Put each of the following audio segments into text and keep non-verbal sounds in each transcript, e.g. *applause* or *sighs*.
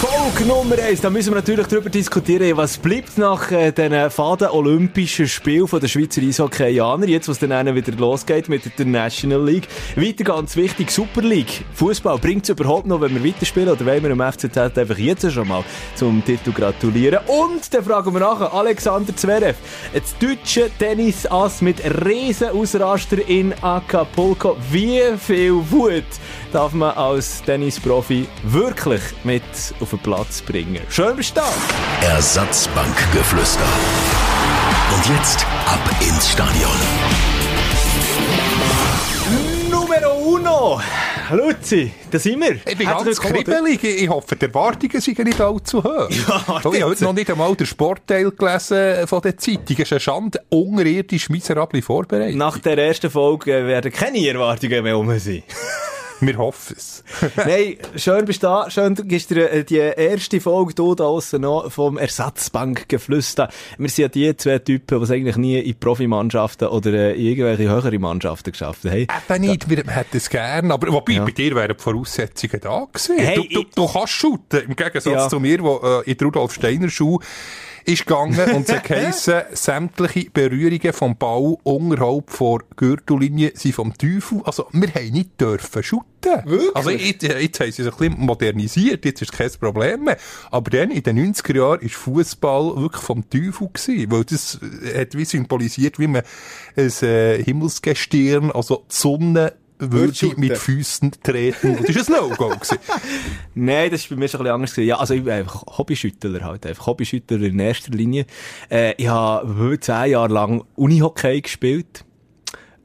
Folge Nummer 1, da müssen wir natürlich darüber diskutieren, was bleibt nach äh, den faden Olympischen Spielen der Schweizer Eishockeyaner, jetzt was dann wieder losgeht mit der National League. Weiter ganz wichtig, Super League. Fußball bringt es überhaupt noch, wenn wir weiterspielen, oder wollen wir im FCZ einfach jetzt schon mal zum Titel gratulieren? Und dann fragen wir nachher, Alexander Zverev, das deutsche Tennis-Ass mit Riesenausraster in Acapulco. Wie viel Wut darf man als Tennisprofi wirklich mit auf den Platz bringen? Schön bestanden! Ersatzbankgeflüster. Und jetzt ab ins Stadion. Numero uno! Luzi, da sind wir. Ich bin Herzlich ganz kribbelig. Ich hoffe, die Erwartungen sind nicht allzu hoch. Ja, ich habe heute noch nicht einmal den Sportteil gelesen von der Zeitung. Es ist eine Schande, unterirdisch miserable Vorbereitung. Nach der ersten Folge werden keine Erwartungen mehr um sein. *laughs* *laughs* Wir hoffen es. *laughs* Nein, schön bist du da. Schön, du gibst dir äh, die erste Folge hier draussen noch vom Ersatzbankgeflüster. Wir sind ja die zwei Typen, die eigentlich nie in Profimannschaften oder äh, in irgendwelche höhere Mannschaften geschafft haben. Eben nicht, wir hätten es gern. Aber wobei, Ja. bei dir wären die Voraussetzungen da gewesen. Hey, du, du, du kannst shooten. Im Gegensatz Ja. zu mir, der äh, in die Rudolf Steiner Schule ist gegangen und es *laughs* geheissen, sämtliche Berührungen vom Ball unterhalb der Gürtellinie sind vom Teufel. Also, wir haben nicht dürfen shooten. Wirklich? Also, jetzt, jetzt haben sie es ein bisschen modernisiert, jetzt ist kein Problem mehr. Aber dann, in den 90er Jahren, ist Fußball wirklich vom Teufel gewesen, weil das äh, hat wie symbolisiert, wie man ein äh, Himmelsgestirn, also die Sonne, würde shooten. mit Füßen treten. Und das war ein No-Go. gewesen. *laughs* Nein, das war bei mir schon ein bisschen anders. Ja, also ich bin einfach Hobbyschüttler halt. Einfach Hobbyschüttler in erster Linie. Äh, ich habe zehn Jahre lang Unihockey gespielt.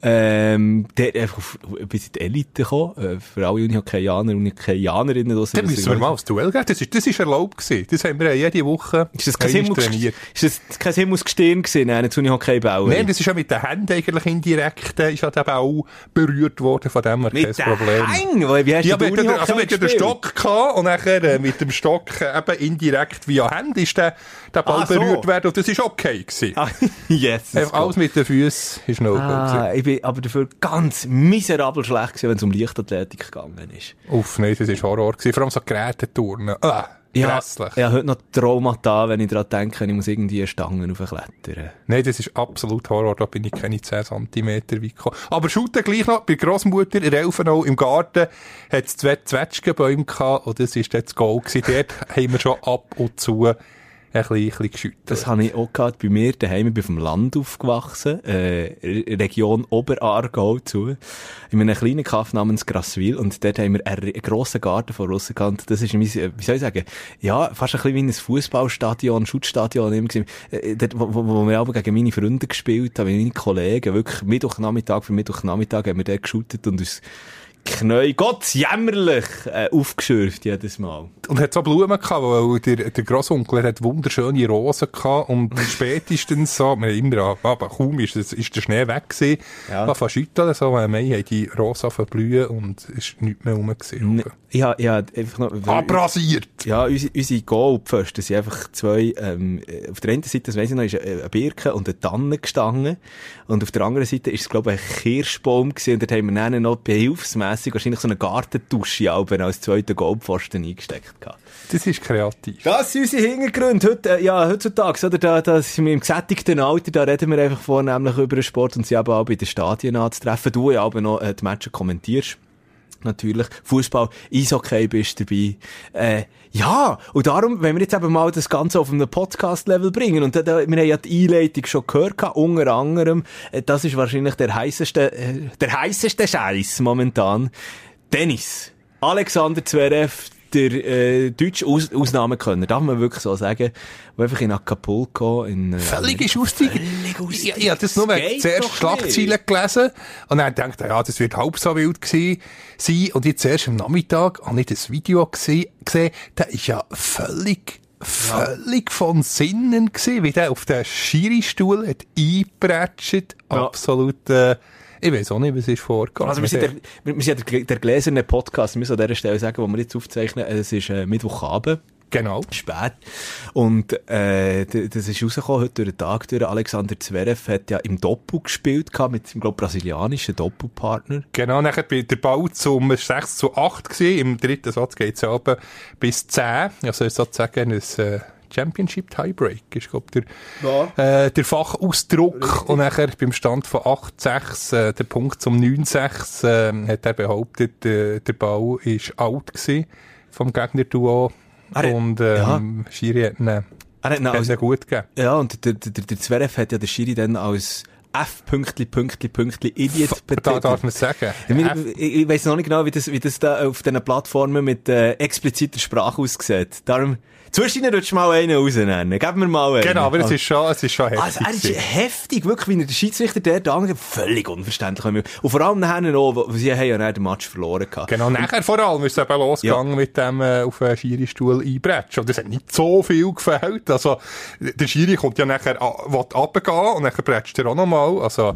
Ähm, der einfach auf, bis in die Elite gekommen. Äh, für alle Unihockeyaner, Unihockeyanerinnen. draussen, Dann das müssen wir ist- mal aufs Duell gehen. Das ist, das ist erlaubt gewesen. Das haben wir ja jede Woche Ist das kein, trainiert. ist das kein Himmelsgestirn gewesen, nein, zu Unihockey bauen? Nein, das ist ja mit den Händen eigentlich indirekt, äh, ist ja eben auch berührt worden, von dem her kein Mit Problem. Hängen? Wie hast Ja, du den der, also mit dem? Stock gehabt und nachher äh, mit dem Stock eben indirekt via Hand ist der, der Ball Ah, so. berührt worden und das ist okay gewesen. Ah, *laughs* yes. Alles mit den Füßen ist no Ah, ich bin aber dafür ganz miserabel schlecht gewesen, wenn es um Leichtathletik gegangen ist. Uff, nein, das war Horror gewesen. Vor allem so Geräteturnen. Ah, Ja, grässlich. ich habe heute noch Traumata, wenn ich daran denke, ich muss irgendwie eine Stange aufklettern. Nein, das ist absolut Horror, da bin ich keine 10 cm weit gekommen. Aber shooten gleich noch, bei Grossmutter in Elfenau im Garten hat es zwei Zwetschgenbäume gehabt und das ist dann das Goal gewesen. Dort *laughs* haben wir schon ab und zu ein bisschen, bisschen. Das habe ich auch gehabt bei mir daheim. Ich bin dem Land aufgewachsen, äh, Re- Region Oberaargau zu, in einem kleinen Kaff namens Grasswil. Und dort haben wir einen, grossen Garten von aussen gehabt. Das ist, äh, wie soll ich sagen, ja, fast ein bisschen wie ein Fußballstadion, Schutzstadion immer gewesen. Äh, dort, wo, wo, wo wir aber gegen meine Freunde gespielt haben, meine Kollegen, wirklich Mittwochnachmittag für Mittwochnachmittag haben wir dort geshootet und uns Knäu, Gott jämmerlich, äh, aufgeschürft jedes Mal. Und hat so Blumen gehabt, weil der, der Grossonkel hat wunderschöne Rosen gehabt und *laughs* spätestens so, wir haben immer, aber kaum ist, das, ist der Schnee weg gewesen, Ja. ja. von schütteln, so, im Mai haben die Rosen verblühen und es ist nichts mehr rum gewesen. Ich habe, ich habe einfach noch... Abrasiert! Ja, unsere, unsere Goalpfosten sind einfach zwei, ähm, äh, auf der einen Seite, das weiss ich noch, ist eine Birke und eine Tanne gestanden. Und auf der anderen Seite ist es, glaube ich, ein Kirschbaum gewesen. Und dort haben wir dann noch behilfsmässig wahrscheinlich so eine Gartentusche Alben als zweiten Goalpfosten eingesteckt gehabt. Das ist kreativ. Das sind unsere Hintergründe. Heute, äh, ja, heutzutage, oder, da, da sind wir im gesättigten Alter, da reden wir einfach vornehmlich über den Sport und sie eben auch bei den Stadien anzutreffen. Du ja aber noch äh, die Matches kommentierst. Natürlich. Fußball, Eishockey bist dabei. Äh, ja, und darum, wenn wir jetzt eben mal das Ganze auf einem Podcast-Level bringen, und da, da, wir haben ja die Einleitung schon gehört, unter anderem, äh, das ist wahrscheinlich der heißeste, äh, der heißeste Scheiß momentan. Tennis. Alexander Zverev, der äh, deutsche Aus Ausnahmekönner, darf man wirklich so sagen, der einfach in Acapulco in... Äh, Völlig ist ausgestiegen. Ich, ich habe das nur Das zuerst Schlagzeilen gelesen und dann gedacht, ja, das wird halb so wild gewesen sein. Und jetzt erst am Nachmittag habe ich das Video gesehen, gesehen der ist ja völlig, völlig von Sinnen gewesen, wie der auf den Schiri-Stuhl hat eingeprätscht. Ja. Absolut, äh, Ich weiß auch nicht, was ist vorgegangen. Also wir sind, der, wir, wir sind der, der gläserne Podcast, wir müssen an dieser Stelle sagen, wo wir jetzt aufzeichnen, es ist äh, Mittwochabend. Genau. Spät. Und äh, das ist rausgekommen heute durch den Tag durch. Alexander Zverev hat ja im Doppel gespielt gehabt, mit seinem, glaub, brasilianischen Doppelpartner. Genau, nachher bei der Ball zum 6 zu 8 gewesen. Im dritten Satz ja runter bis 10. Also sozusagen ein äh, Championship Tiebreak ist, glaub der, äh, der Fachausdruck. Und nachher beim Stand von 8-6, äh, der Punkt zum 9-6, äh, hat er behauptet, äh, der Ball ist out gewesen vom Gegnerduo. Er Und ähm, Schiri hat ihn, Er hat ihn als, ihn gut gegeben. ja, und der, der, der, Zverev hat ja den Schiri dann als F Pünktli Pünktli Pünktli Idiot Da betitelt. darf man sagen. Ich, ich, ich weiss noch nicht genau, wie das, wie das da auf diesen Plattformen mit äh, expliziter Sprache aussieht. Darum, zwischendurch du mal einen rausnehmen. Gib mir mal einen. Genau, aber es ist schon, es ist schon heftig. Also, er ist gewesen. heftig, wirklich, wie er den Schiedsrichter der da angeht, völlig unverständlich. Und vor allem nachher noch, wo- sie haben ja dann den Match verloren gehabt. Genau, nachher vor allem ist es eben losgegangen mit dem äh, auf den Schiri-Stuhl einbretschen. Und das hat nicht so viel gefällt. Also, der Schiri kommt ja nachher, a- will runtergehen und nachher bretscht er auch nochmal. Also,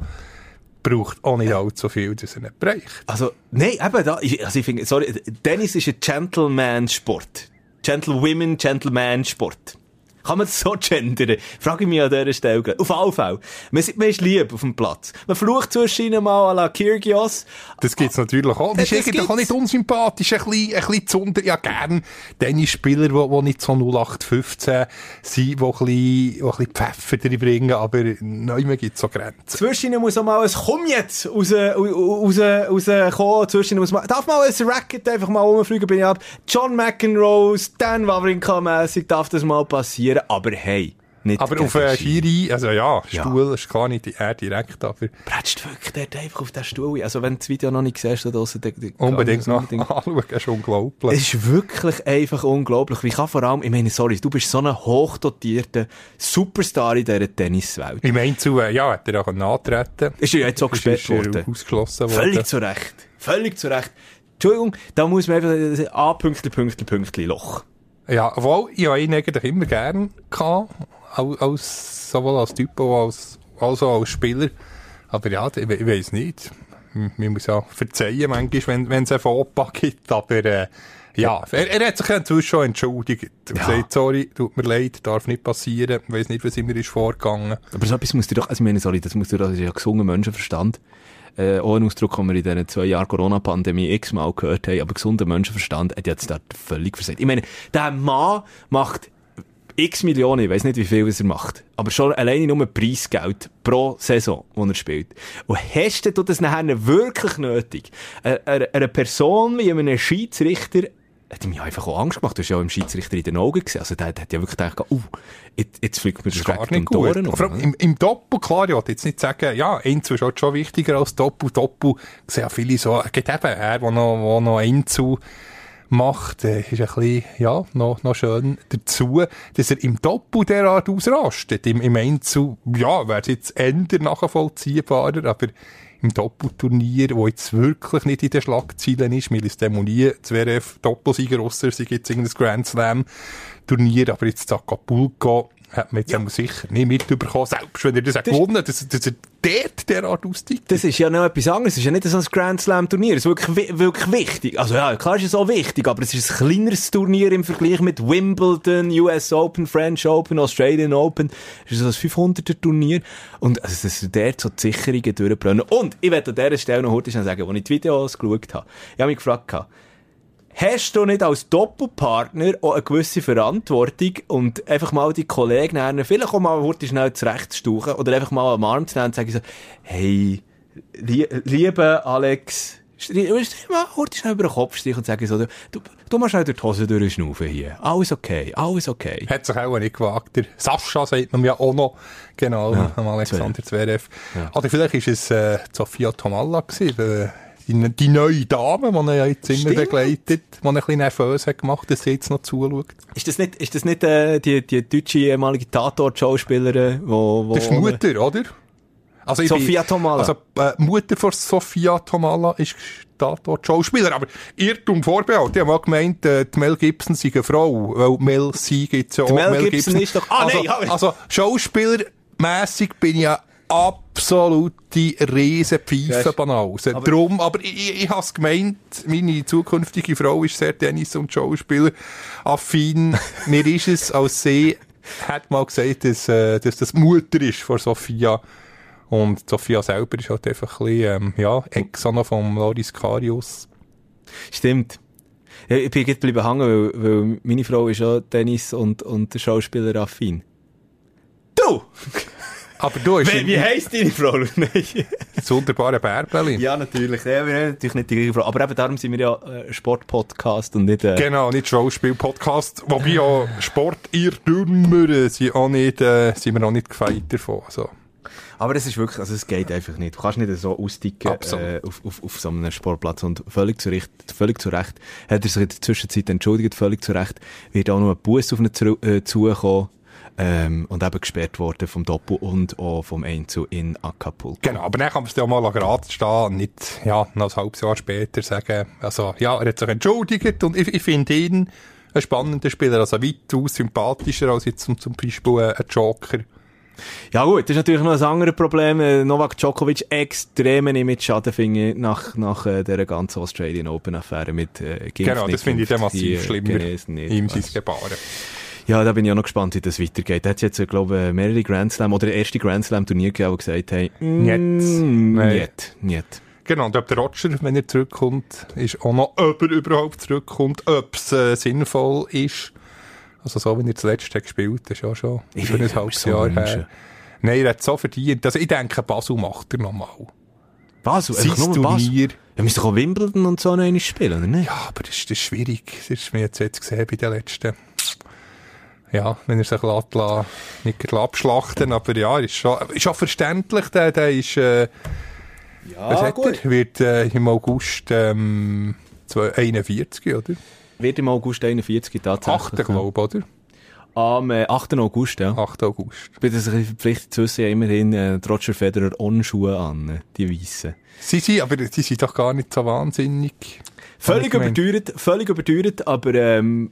braucht auch nicht allzu viel, dass er nicht bricht. Also, nein, eben da, also ich finde, sorry, Tennis ist ein Gentleman-Sport. Gentlewomen, Gentleman-Sport. Kann man das so gendern? Frage ich mich an dieser Stelle. Auf alle Fälle. Man, ist- man ist lieb auf dem Platz. Man flucht zwischen mal à la Kyrgios. Das gibt's natürlich auch. Das ist Das eigentlich auch gibt's. nicht unsympathisch. Ein bisschen, ein bisschen zu unter, ja, gern Tennisspieler, die, die nicht so 0815 sind, die ein bisschen, die ein bisschen Pfeffer drin bringen, aber neu gibt's so Grenzen. Zwischen muss auch mal ein Komm jetzt raus, raus, rauskommen. Zwischen muss mal, darf mal ein Racket einfach mal rumfliegen, bin ich ab. John McEnroe, Stan Wawrinka-mässig darf das mal passieren. Aber hey, nicht Aber auf äh, Schiri. Also ja, Ja. Stuhl ist gar nicht er direkt, aber Bretscht wirklich dort einfach auf den Stuhl. Also wenn du das Video noch nicht siehst, da draussen, unbedingt noch dann- *laughs* anschauen, ist unglaublich. Es ist wirklich einfach unglaublich. Wie kann vor allem, ich meine, sorry, du bist so ein hochdotierter Superstar in dieser Tenniswelt. Im Einzel, äh, ja, hat er auch antreten. Ist ja jetzt auch gesperrt er worden. ausgeschlossen worden. Völlig zu Recht. Völlig zu Recht. Entschuldigung, da muss man einfach, äh, A, Pünktli, Pünktli, Pünktli, Loch. Ja, obwohl, ich habe ihn eigentlich immer gern gehabt, als, als, sowohl als Typ als, als auch als Spieler. Aber ja, ich, ich weiss nicht. Man muss ja verzeihen manchmal, wenn, es einen Fauxpas gibt, aber, äh, ja, er, er hat sich inzwischen schon entschuldigt. Er Ja. sagt, sorry, tut mir leid, darf nicht passieren, ich weiss nicht, was immer ist vorgegangen. Aber so etwas musst du doch, also ich meine, sorry, das musst du doch, das ist ja gesunder Menschenverstand. Äh, Ausdruck, den wir in diesen zwei Jahren Corona-Pandemie x-mal gehört haben, aber gesunder Menschenverstand hat jetzt da völlig versagt. Ich meine, der Mann macht x Millionen, ich weiß nicht, wie viel was er macht, aber schon alleine nur Preisgeld pro Saison, die er spielt. Und hast du das nachher wirklich nötig? Eine, eine, eine Person wie einem Schiedsrichter hat mir einfach auch Angst gemacht. Du hast ja auch im Schiedsrichter in den Augen gesehen. Also der, hat ja wirklich gedacht, uh, jetzt, jetzt fliegt mir Das nicht um die. Ohren. Vor allem im, Im Doppel, klar, ich wollte jetzt nicht sagen, ja, Einzel ist halt schon wichtiger als Doppel. Doppel sehen ja viele so, es gibt eben er, der noch, wo noch Einzel macht, äh, ist ein bisschen, ja, noch, noch schön dazu, dass er im Doppel derart ausrastet. Im, im Einzel, ja, wäre es jetzt eher nachvollziehbarer, aber im Doppelturnier, wo jetzt wirklich nicht in den Schlagzeilen ist, Milis Demonie, Zverev, Doppelsieger, ausser sie gibt irgendein Grand Slam Turnier, aber jetzt Acapulco, hat man jetzt einmal sicher nicht mitbekommen, selbst wenn er das, das gewonnen hat, dass, dass er dort derart aussteigt. Das ist ja noch etwas anderes. Es ist ja nicht so ein Grand Slam Turnier. Es ist wirklich, wi- wirklich wichtig. Also ja, klar ist es auch wichtig, aber es ist ein kleineres Turnier im Vergleich mit Wimbledon, US Open, French Open, Australian Open. Es ist so ein 500er Turnier. Und also, dass er dort so die Sicherungen durchbrennen. Und ich werde an dieser Stelle noch heute schnell sagen, als ich die Videos geschaut habe, ich habe mich gefragt, Hast du nicht als Doppelpartner auch eine gewisse Verantwortung und einfach mal die Kollegen lernen, vielleicht auch mal heute schnell zurechtstuchen oder einfach mal am Arm zu nehmen und sagen so, hey, lie liebe Alex, mal heute schnell über den Kopf streichen und sagen so, du, du, musst schnell durch die Hose durchschnaufen hier. Alles okay, alles okay. Hat sich auch nicht gewagt. Der Sascha sagt man ja auch noch, genau, Ja, am Alexander Zverev. Ja. Oder vielleicht ist es äh, Sofia Tomalla gewesen, die, die neue Dame, die er ja jetzt immer Stimmt. begleitet, die ihn ein bisschen nervös hat gemacht, dass sie jetzt noch zuschaut. Ist das nicht, ist das nicht äh, die, die deutsche ehemalige Tatort-Schauspielerin, wo, wo... Das ist die Mutter, oder? Also Sophia bin- Tomalla. Also, äh, Mutter von Sophia Tomalla ist Tatort Schauspieler, aber Irrtum vorbehalt. Ich habe mal gemeint, äh, die Mel Gibson sei eine Frau, weil Mel C gibt's ja auch. Mel Gibson ist doch- ah, also, nein. Also, schauspielermässig bin ich ja absolute Riesenpfeife Banause. aber- Drum, aber ich, ich, ich has gemeint, meine zukünftige Frau ist sehr Tennis- und Schauspieler affin. *laughs* Mir ist es als sie, hat mal gesagt, dass, äh, dass das Mutter ist von Sophia. Und Sophia selber ist halt einfach ein bisschen, ähm, ja, Ex auch noch vom Loris Karius. Stimmt. Ja, ich bin jetzt geblieben hängen, weil, weil meine Frau ist auch Tennis- und, und Schauspieler-affin. Du! *laughs* Aber du hast Wie, wie heisst deine Frau? *laughs* Das wunderbare Bärbeli. ja, natürlich. Ja, wir haben natürlich nicht die gleiche Frau. Aber eben darum sind wir ja äh, Sportpodcast und nicht... Äh, Genau, nicht Schauspiel-Podcast. Wobei auch Sportirrtümer sind auch nicht, äh, sind wir auch nicht gefeit davon. Also. Aber es ist wirklich, also es geht einfach nicht. Du kannst nicht so austicken äh, auf, auf, auf so einem Sportplatz. Und völlig zu Recht, völlig zu Recht hat er sich in der Zwischenzeit entschuldigt, völlig zu Recht, wird auch noch ein Bus auf ihn zu, äh, zugekommen ähm, und eben gesperrt worden vom Doppel und auch vom Einzel in Acapulco. Genau, aber dann kann man es ja mal gerade stehen und nicht, ja, noch ein halbes Jahr später sagen, also, ja, er hat sich entschuldigt und ich, ich finde ihn ein spannender Spieler, also weitaus sympathischer als jetzt zum, zum Beispiel ein Joker. Ja gut, das ist natürlich noch ein anderes Problem. Äh, Novak Djokovic extrem mit Schaden finde ich, nach, nach äh, dieser ganzen Australian Open Affäre mit äh, Genau, das finde ich dann massiv äh, schlimmer. Chinesen nicht. Ihm sein Gebaren. Ja, da bin ich auch noch gespannt, wie das weitergeht. Da hat jetzt, glaube ich, mehrere Grand Slam oder der erste Grand Slam Turnier gegeben, die gesagt haben, mm, Nein. niet, niet. Genau, und ob der Roger, wenn er zurückkommt, ist auch noch, ob er überhaupt zurückkommt, ob es äh, sinnvoll ist. Also so, wie er zuletzt hat gespielt hat, ist ja schon Ich über ein halbes so Jahr her. Nein, er hat so verdient. Also ich denke, Basel macht er nochmal. Basel, Sein einfach nur Basel. Ja, müsste doch auch Wimbledon und so noch einmal spielen, oder nicht? Ja, aber das, ist- das ist schwierig. Das ist mir jetzt, jetzt gesehen bei den letzten. Ja, wenn er sich lässt, lässt, nicht abschlachten, aber ja, ist schon, ist auch verständlich, der, der ist, äh, was hat er? Wird, äh, im August, ähm, 41, oder? Wird im August 41 tatsächlich. 8. glaube oder? Am äh, 8. August, ja. 8. August. Ich bin das ein verpflichtet zu wissen, ja immerhin äh, Roger Federer On-Schuhe an, äh, die weißen. Sie sind, aber die sind doch gar nicht so wahnsinnig. Völlig überteuert, völlig überteuert, aber ähm,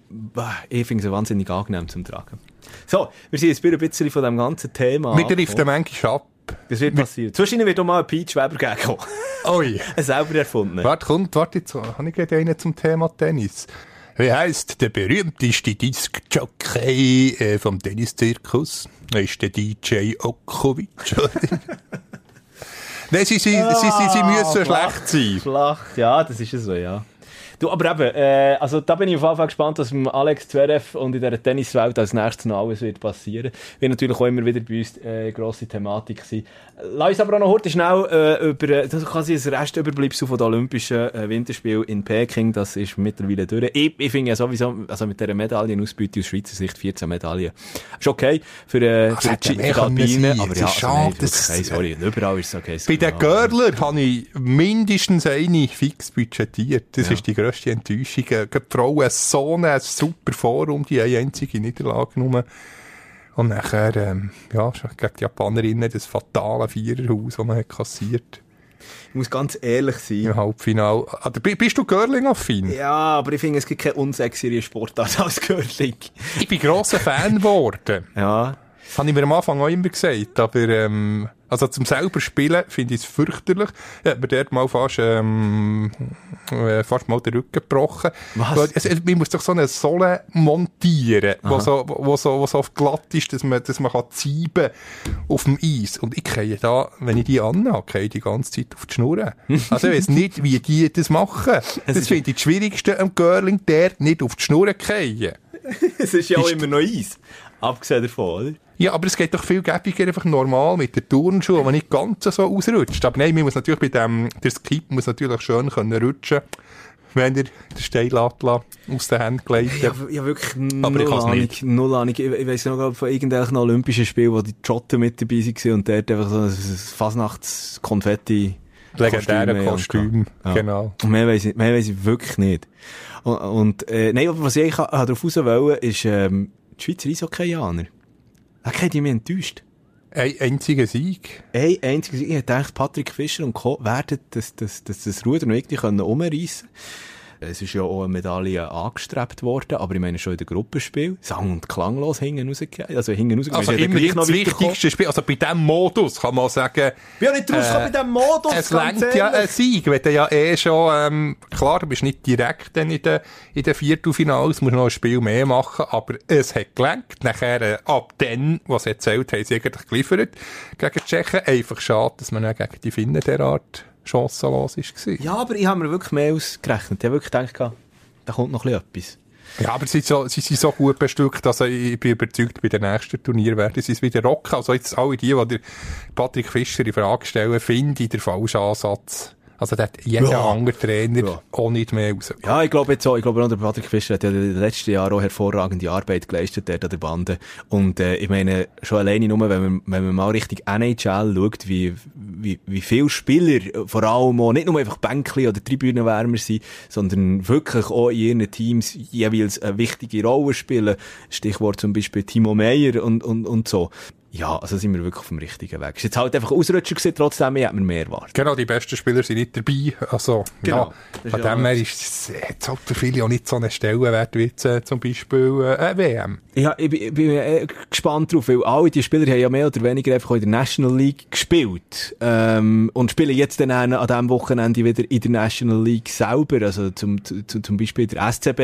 ich finde sie wahnsinnig angenehm zum Tragen. So, wir sind jetzt wieder ein bisschen von dem ganzen Thema. Angekommen. der manchmal ab. Das wird passieren. Zwischen wird auch mal ein Pete Schweber geben. Oi. *laughs* Ein selber erfunden. Warte, kommt, warte, jetzt habe ich gerade einen zum Thema Tennis. Wie heisst der berühmteste Disc-Jockey äh, vom Tenniszirkus? Das ist der DJ Okovic. *laughs* Nein, sie, sie, sie, sie, sie müssen schlecht sein. Flach, ja, das ist es so, ja. Du, aber eben, äh, also da bin ich auf jeden Fall gespannt, was mit Alex Zverev und in dieser Tenniswelt als nächstes noch alles wird passieren. Wird natürlich auch immer wieder bei uns äh, grosse Thematik sein. Lass uns aber auch noch heute schnell äh, über äh, das quasi das Restüberbleibsel von den Olympischen äh, Winterspielen in Peking, das ist mittlerweile durch. Ich, ich finde ja sowieso, also mit dieser Medaillenausbeute aus Schweizer Sicht 14 Medaillen, ist okay für, äh, Das für, die, sein. aber Es ja, ist also, schade, nein, dass- hey, sorry, überall ist es okay. Bei den Görler habe ich mindestens eine fix budgetiert. Das Ja. ist die grösste Enttäuschung. Äh, gerade Die Frauen so eine super Vorrunde, die eine einzige Niederlage genommen. Und nachher, ähm, ja, gegen die Japanerinnen das fatale Viererhaus, das man hat kassiert Ich muss ganz ehrlich sein. im Halbfinale. Ah, Bist du Görling-affin? Ja, aber ich finde, es gibt keine unsexyere Sportart *laughs* als Curling. Ich bin grosser Fan geworden. Ja. Das habe ich mir am Anfang auch immer gesagt. Aber, ähm, also zum selber spielen finde ich es fürchterlich. Ich habe mir dort mal fast, ähm, äh, fast mal den Rücken gebrochen. Was? Es, man muss doch so eine Sohle montieren, wo so, wo so, wo so oft glatt ist, dass man, dass man kann zieben auf dem Eis. Und ich gehe da, wenn ich die anhabe, gehe ich die ganze Zeit auf die Schnur. *laughs* Also ich weiß nicht, wie die das machen. Das ist- finde ich das Schwierigste am Girling, der nicht auf die Schnur fallen. *laughs* es ist ja auch Ist- immer noch Eis. Abgesehen davon, oder? Ja, aber es geht doch viel gäbiger einfach normal mit der Turnschuhe, die nicht ganz so ausrutscht. Aber nein, man muss natürlich bei dem, der Skip muss natürlich schön können rutschen, wenn er den Steilatla aus den Händen gelegt Ja, ja wirklich Aber null Ahnung. nicht. Null Ahnung. Ich, ich weiss noch von irgendwelchen Olympischen Spielen, wo die Jotten mit dabei waren und dort einfach so ein Fasnachts-Konfetti Legendäre Kostüm, Ja. genau. Und mehr weiss ich, mehr weiss ich wirklich nicht. Und, und äh, nein, aber was ich darauf raus wollte, ist ähm, die Schweizer Eishockeyaner. Da die mich enttäuscht. Ein einziger Sieg. Ein einziges, ich dachte, Patrick Fischer und Co. werden das, das, das, das Ruder noch irgendwie können umreissen Es ist ja auch eine Medaille angestrebt worden, aber ich meine schon in der Gruppenspiel, sang- und klanglos hinten rausgegangen. Also hinten rausgegangen. Also ja immer noch das wichtigste Spiel. Also bei diesem Modus kann man sagen, Ich bin ja nicht rausgekommen Äh, bei diesem Modus, es lenkt ja ein Sieg. Wenn du ja eh schon, ähm, klar, du bist nicht direkt dann in den, in den Viertelfinals, musst noch ein Spiel mehr machen, aber es hat gelenkt. Nachher, äh, ab dann, was erzählt, haben sie eigentlich geliefert gegen die Tschechen. Einfach schade, dass man dann gegen die Finnen derart chancenlos war. Ja, aber ich habe mir wirklich mehr ausgerechnet. Ich habe wirklich gedacht, da kommt noch etwas. Ja, aber sie, sind so, sie sind so gut bestückt, dass ich bin überzeugt, bei den nächsten Turnier werden sie es wieder rocken. Also jetzt alle die, die Patrick Fischer in Frage stellen, finde ich der falsche Ansatz. Also da hat jeder Ja. andere Trainer Ja. auch nicht mehr raus. Ja, ich glaube jetzt auch, ich glaube auch, der Patrick Fischer hat ja in den letzten Jahren auch hervorragende Arbeit geleistet dort an der Bande. Und, äh, ich meine, schon alleine nur, wenn man, wenn man mal richtig NHL schaut, wie, wie, wie viele Spieler, äh, vor allem auch, nicht nur einfach Bänkli oder Tribünenwärmer sind, sondern wirklich auch in ihren Teams jeweils eine wichtige Rolle spielen. Stichwort zum Beispiel Timo Meyer und, und, und so. Ja, also sind wir wirklich auf dem richtigen Weg. Ist jetzt halt einfach Ausrutscher gewesen, trotzdem, ich hätte mir mehr erwartet. Genau, die besten Spieler sind nicht dabei. Also, Genau. ja, von ja dem her ist es, hat es halt für viele auch nicht so einen Stellenwert wie jetzt, äh, zum Beispiel, äh, WM. Ja, ich bin, ich bin äh, gespannt drauf, weil alle die Spieler haben ja mehr oder weniger einfach in der National League gespielt. Ähm, und spielen jetzt dann an, diesem Wochenende wieder in der National League selber. Also zum, zu, zum Beispiel der SCB,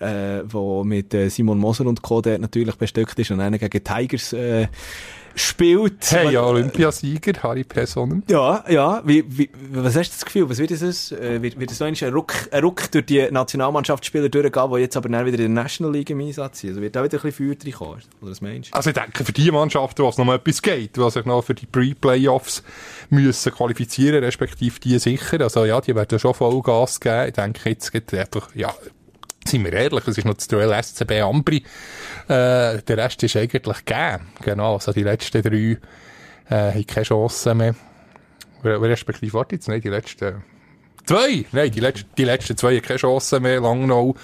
äh, wo mit äh, Simon Moser und Co. dort natürlich bestückt ist und einen gegen Tigers äh, spielt. Hey, ja, Olympiasieger, Harry Personen. Ja, ja. Wie, wie, was hast du das Gefühl? Was wird es? Äh, wird, wird es noch ein Ruck, ein Ruck durch die Nationalmannschaftsspieler durchgehen, die jetzt aber dann wieder in der National League im Einsatz sind? Also wird da wieder ein bisschen Feuer reinkommen? Oder was meinst du? Also ich denke, für die Mannschaften, was noch mal etwas geht, die sich noch für die Pre-Playoffs müssen qualifizieren, respektive die sicher, also ja, die werden schon Vollgas geben. Ich denke, jetzt geht einfach, ja, sind wir ehrlich, es ist noch das Duell SCB Ambri. Äh, der Rest ist eigentlich gegeben. Genau, also die letzten drei äh, haben keine Chance mehr. Respektive, warte jetzt, nein, die letzten zwei, nein, die, letzten, die letzten zwei haben keine Chance mehr, Langnau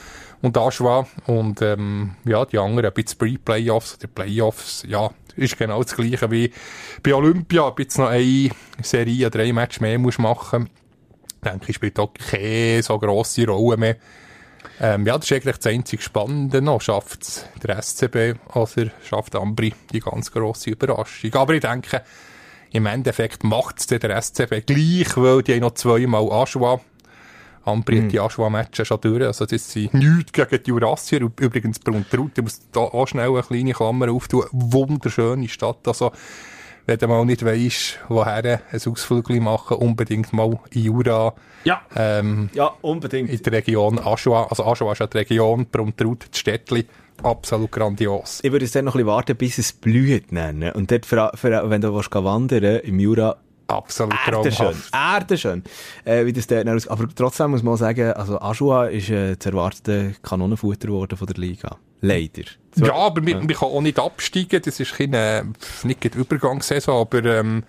und Aschwa. Und ähm, ja, die anderen ein bisschen Pre-Playoffs oder Playoffs, ja, ist genau das gleiche wie bei Olympia, ob jetzt noch eine Serie, drei Match mehr muss machen denke ich, spielt auch keine so grosse Rolle mehr. Ähm, ja, das ist eigentlich das einzige Spannende noch. Schafft der SCB oder schafft Ambri die ganz grosse Überraschung. Aber ich denke, im Endeffekt macht es der SCB gleich, weil die haben noch zweimal Aschwa. Ambri hat die Aschwa-Matches schon durch. Also das sind nichts gegen die Jurassier. Üb- Übrigens, Bruntrut, ich muss da auch schnell eine kleine Klammer auftun. Wunderschöne Stadt. Also, wenn du mal nicht weisst, woher ein Ausflug machen, unbedingt mal in Jura. Ja. Ähm, Ja, unbedingt. in der Region Aschua. Also Aschua ist ja die Region, Bruntrut, das Städtli. Absolut grandios. Ich würde es dann noch ein bisschen warten, bis es blüht nennen. Und dort, für, für, wenn du willst wandern im Jura, Absolut Erdenschön. traumhaft. Erdenschön. Äh, wie das dort aus Aber trotzdem muss man sagen, also Aschua ist äh, das erwartete Kanonenfutter geworden von der Liga. Leider. So- Ja, aber wir, wir können auch nicht absteigen. Das ist keine, nicht die Übergangssaison, aber ähm,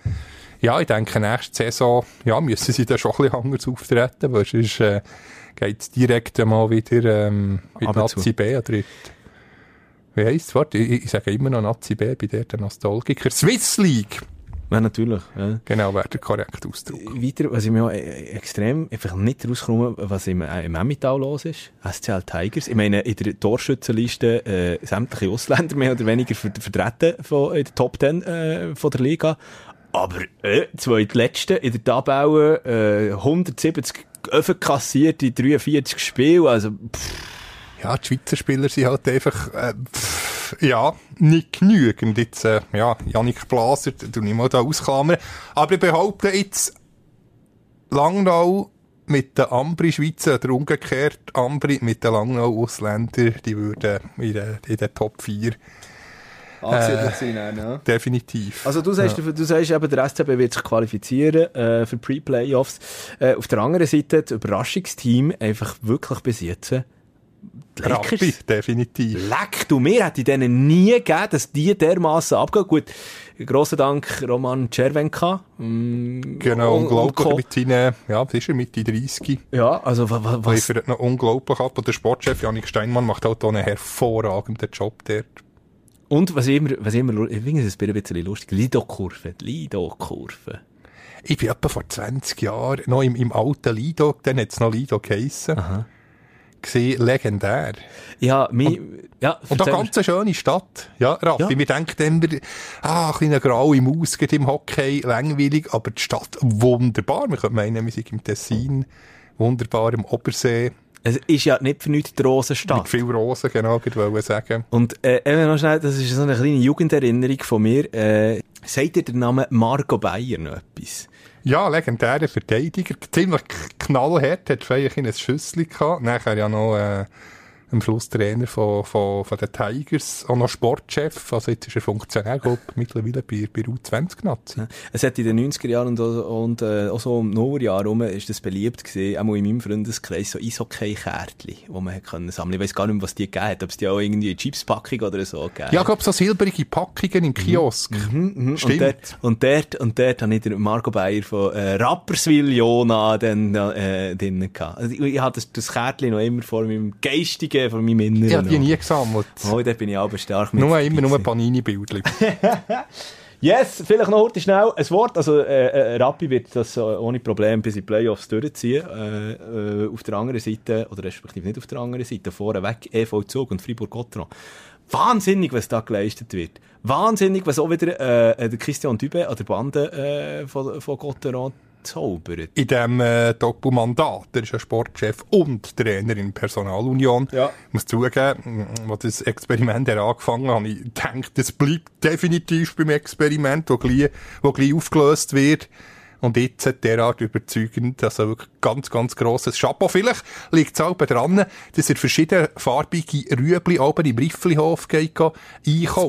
ja, ich denke, nächste Saison ja, müssen sie dann schon ein bisschen anders auftreten, weil sonst äh, geht es direkt einmal wieder ähm, mit zu. Nazi B oder in- wie heisst es? Warte, ich, ich sage immer noch Nazi B, bei der der Nostalgiker. Swiss League! Ja, natürlich. Ja. Genau, wäre der korrekte Ausdruck. Weiter, was ich mir auch äh, extrem einfach nicht rauskomme, was im, äh, im Emmental los ist. SCL Tigers. Ich meine, in der Torschützenliste äh, sämtliche Ausländer mehr oder weniger ver vertreten von, in der Top 10 äh, von der Liga. Aber äh, zweitletzte in der Tabelle äh, 170 Öfen kassiert in 43 Spielen. Also, pff, Ja, die Schweizer Spieler sind halt einfach, äh, pff, ja, nicht genügend. Jetzt, äh, ja, Janik Blaser, du nicht mal da ausklammern. Aber ich behaupte jetzt, Langnau mit den Ambri-Schweizer oder umgekehrt Ambri mit den Langnau-Ausländern, die würden in den, in den Top 4 angesiedelt sein. Ja. definitiv. Also du sagst, du sagst eben, der SCB wird sich qualifizieren äh, für Pre-Playoffs. Äh, auf der anderen Seite, das Überraschungsteam einfach wirklich bis jetzt. Die Rappi, Lakers. definitiv. Leck, du, mir hätte ich denen nie gegeben, dass die dermassen abgehen. Gut, grossen Dank Roman Czervenka. Mm, Genau, und- und unglaublich Co. mit seinen, ja, was ist er, Mitte 30. Ja, also wa, wa, was... Liefert noch unglaublich ab. Und der Sportchef Janik Steinmann macht halt auch einen hervorragenden Job dort. Und was immer, was ich immer, ich finde es ein bisschen lustig, Lido-Kurve, Lido-Kurve. Ich bin etwa vor 20 Jahren noch im, im alten Lido, dann hat es noch Lido geheissen. Aha. Gewesen, legendär. Ja, mi, ja, Und eine erzähl ganz eine schöne Stadt. Ja, Raffi, Ja. wir denken immer, ah, ein kleiner graue Maus geht im Hockey, langweilig, aber die Stadt wunderbar. Wir können meinen, wir sind im Tessin, wunderbar im Obersee, Es ist ja nicht für nichts die mit Rosenstadt. viel Rosen, genau, ich wollte sagen. Und äh, eben noch schnell, das ist so eine kleine Jugenderinnerung von mir. Äh, sagt dir der Name Marco Bayer noch etwas? Ja, legendärer Verteidiger, ziemlich knallhart, hat vielleicht ein Schüssel gehabt, nachher ja noch, äh, am Schluss Trainer von, von, von den Tigers, auch noch Sportchef, also jetzt ist er Funktionär, glaub, mittlerweile bei, bei U20-Nazi. Es hat in den 90er Jahren und, und äh, auch so im Nullerjahr rum ist das beliebt gewesen, auch in meinem Freundeskreis, so Eishockey-Kärtchen, die man hat können sammeln. Ich weiss gar nicht mehr, was die gegeben hat, ob es die auch irgendwie eine Chipspackung oder so gegeben Ja, ich glaube, so silbrige Packungen im Kiosk. Mhm, Stimmt. Und dort, und dort, und dort habe ich den Marco Bayer von äh, Rapperswil Jona dann äh, drinnen gehabt. Also ich, ich habe das, das Kärtchen noch immer vor meinem Geistigen, vor meinem Inneren. Ich habe die nie gesammelt. Oh, dort bin ich aber stark mit Nur immer nur. Panini-Bildchen. *laughs* Yes, vielleicht noch heute schnell ein Wort. Also, äh, äh, Rappi wird das äh, ohne Problem bis in die Playoffs durchziehen. Äh, äh, auf der anderen Seite, oder respektive nicht auf der anderen Seite, vorneweg EV Zug und Fribourg-Gotteron. Wahnsinnig, was da geleistet wird. Wahnsinnig, was auch wieder äh, der Christian Dübe an der Bande äh, von, von Gotteron zaubert. In diesem äh, Doppelmandat, er ist ja Sportchef und Trainer in Personalunion. Ja. Ich muss zugeben, als das Experiment angefangen hat, ich gedacht, das bleibt definitiv beim Experiment, das gleich, wo gleich aufgelöst wird. Und jetzt hat derart überzeugend, also wirklich ganz, ganz grosses Chapeau. Vielleicht liegt es auch dran, dass er verschiedene farbige Rüebli oben im Rifflihof geht, einkaufen.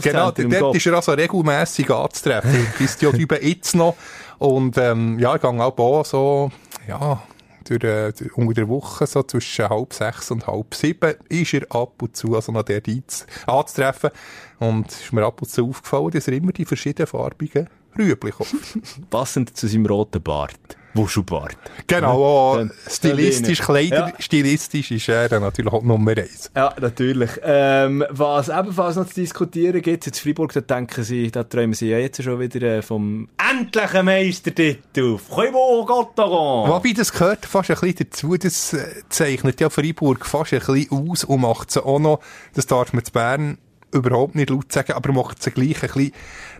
Genau, dort ist er also regelmässig anzutreffen. Christian *laughs* Dübe jetzt noch. Und, ähm, ja, ich gehe auch auch so, ja, durch, äh, durch- unter der Woche, so zwischen halb sechs und halb sieben, ist er ab und zu also noch dort einz- anzutreffen. Und es ist mir ab und zu aufgefallen, dass er immer die verschiedenen farbigen Rüebli kauft. *laughs* Passend zu seinem roten Bart. Wuschelbart. genau, auch Dann- stilistisch, Kleider, Ja. stilistisch ist er natürlich auch Nummer eins. Ja, natürlich. Ähm, was ebenfalls noch zu diskutieren gibt, jetzt Freiburg, da denken sie, da träumen sie ja jetzt schon wieder äh, vom endlichen Meistertitel. Fribourg Gotteron. Wobei, das gehört fast ein bisschen dazu, das äh, zeichnet ja Freiburg fast ein bisschen aus und macht sie auch noch, das darf man zu Bern überhaupt nicht laut sagen, aber macht sie gleich ein bisschen,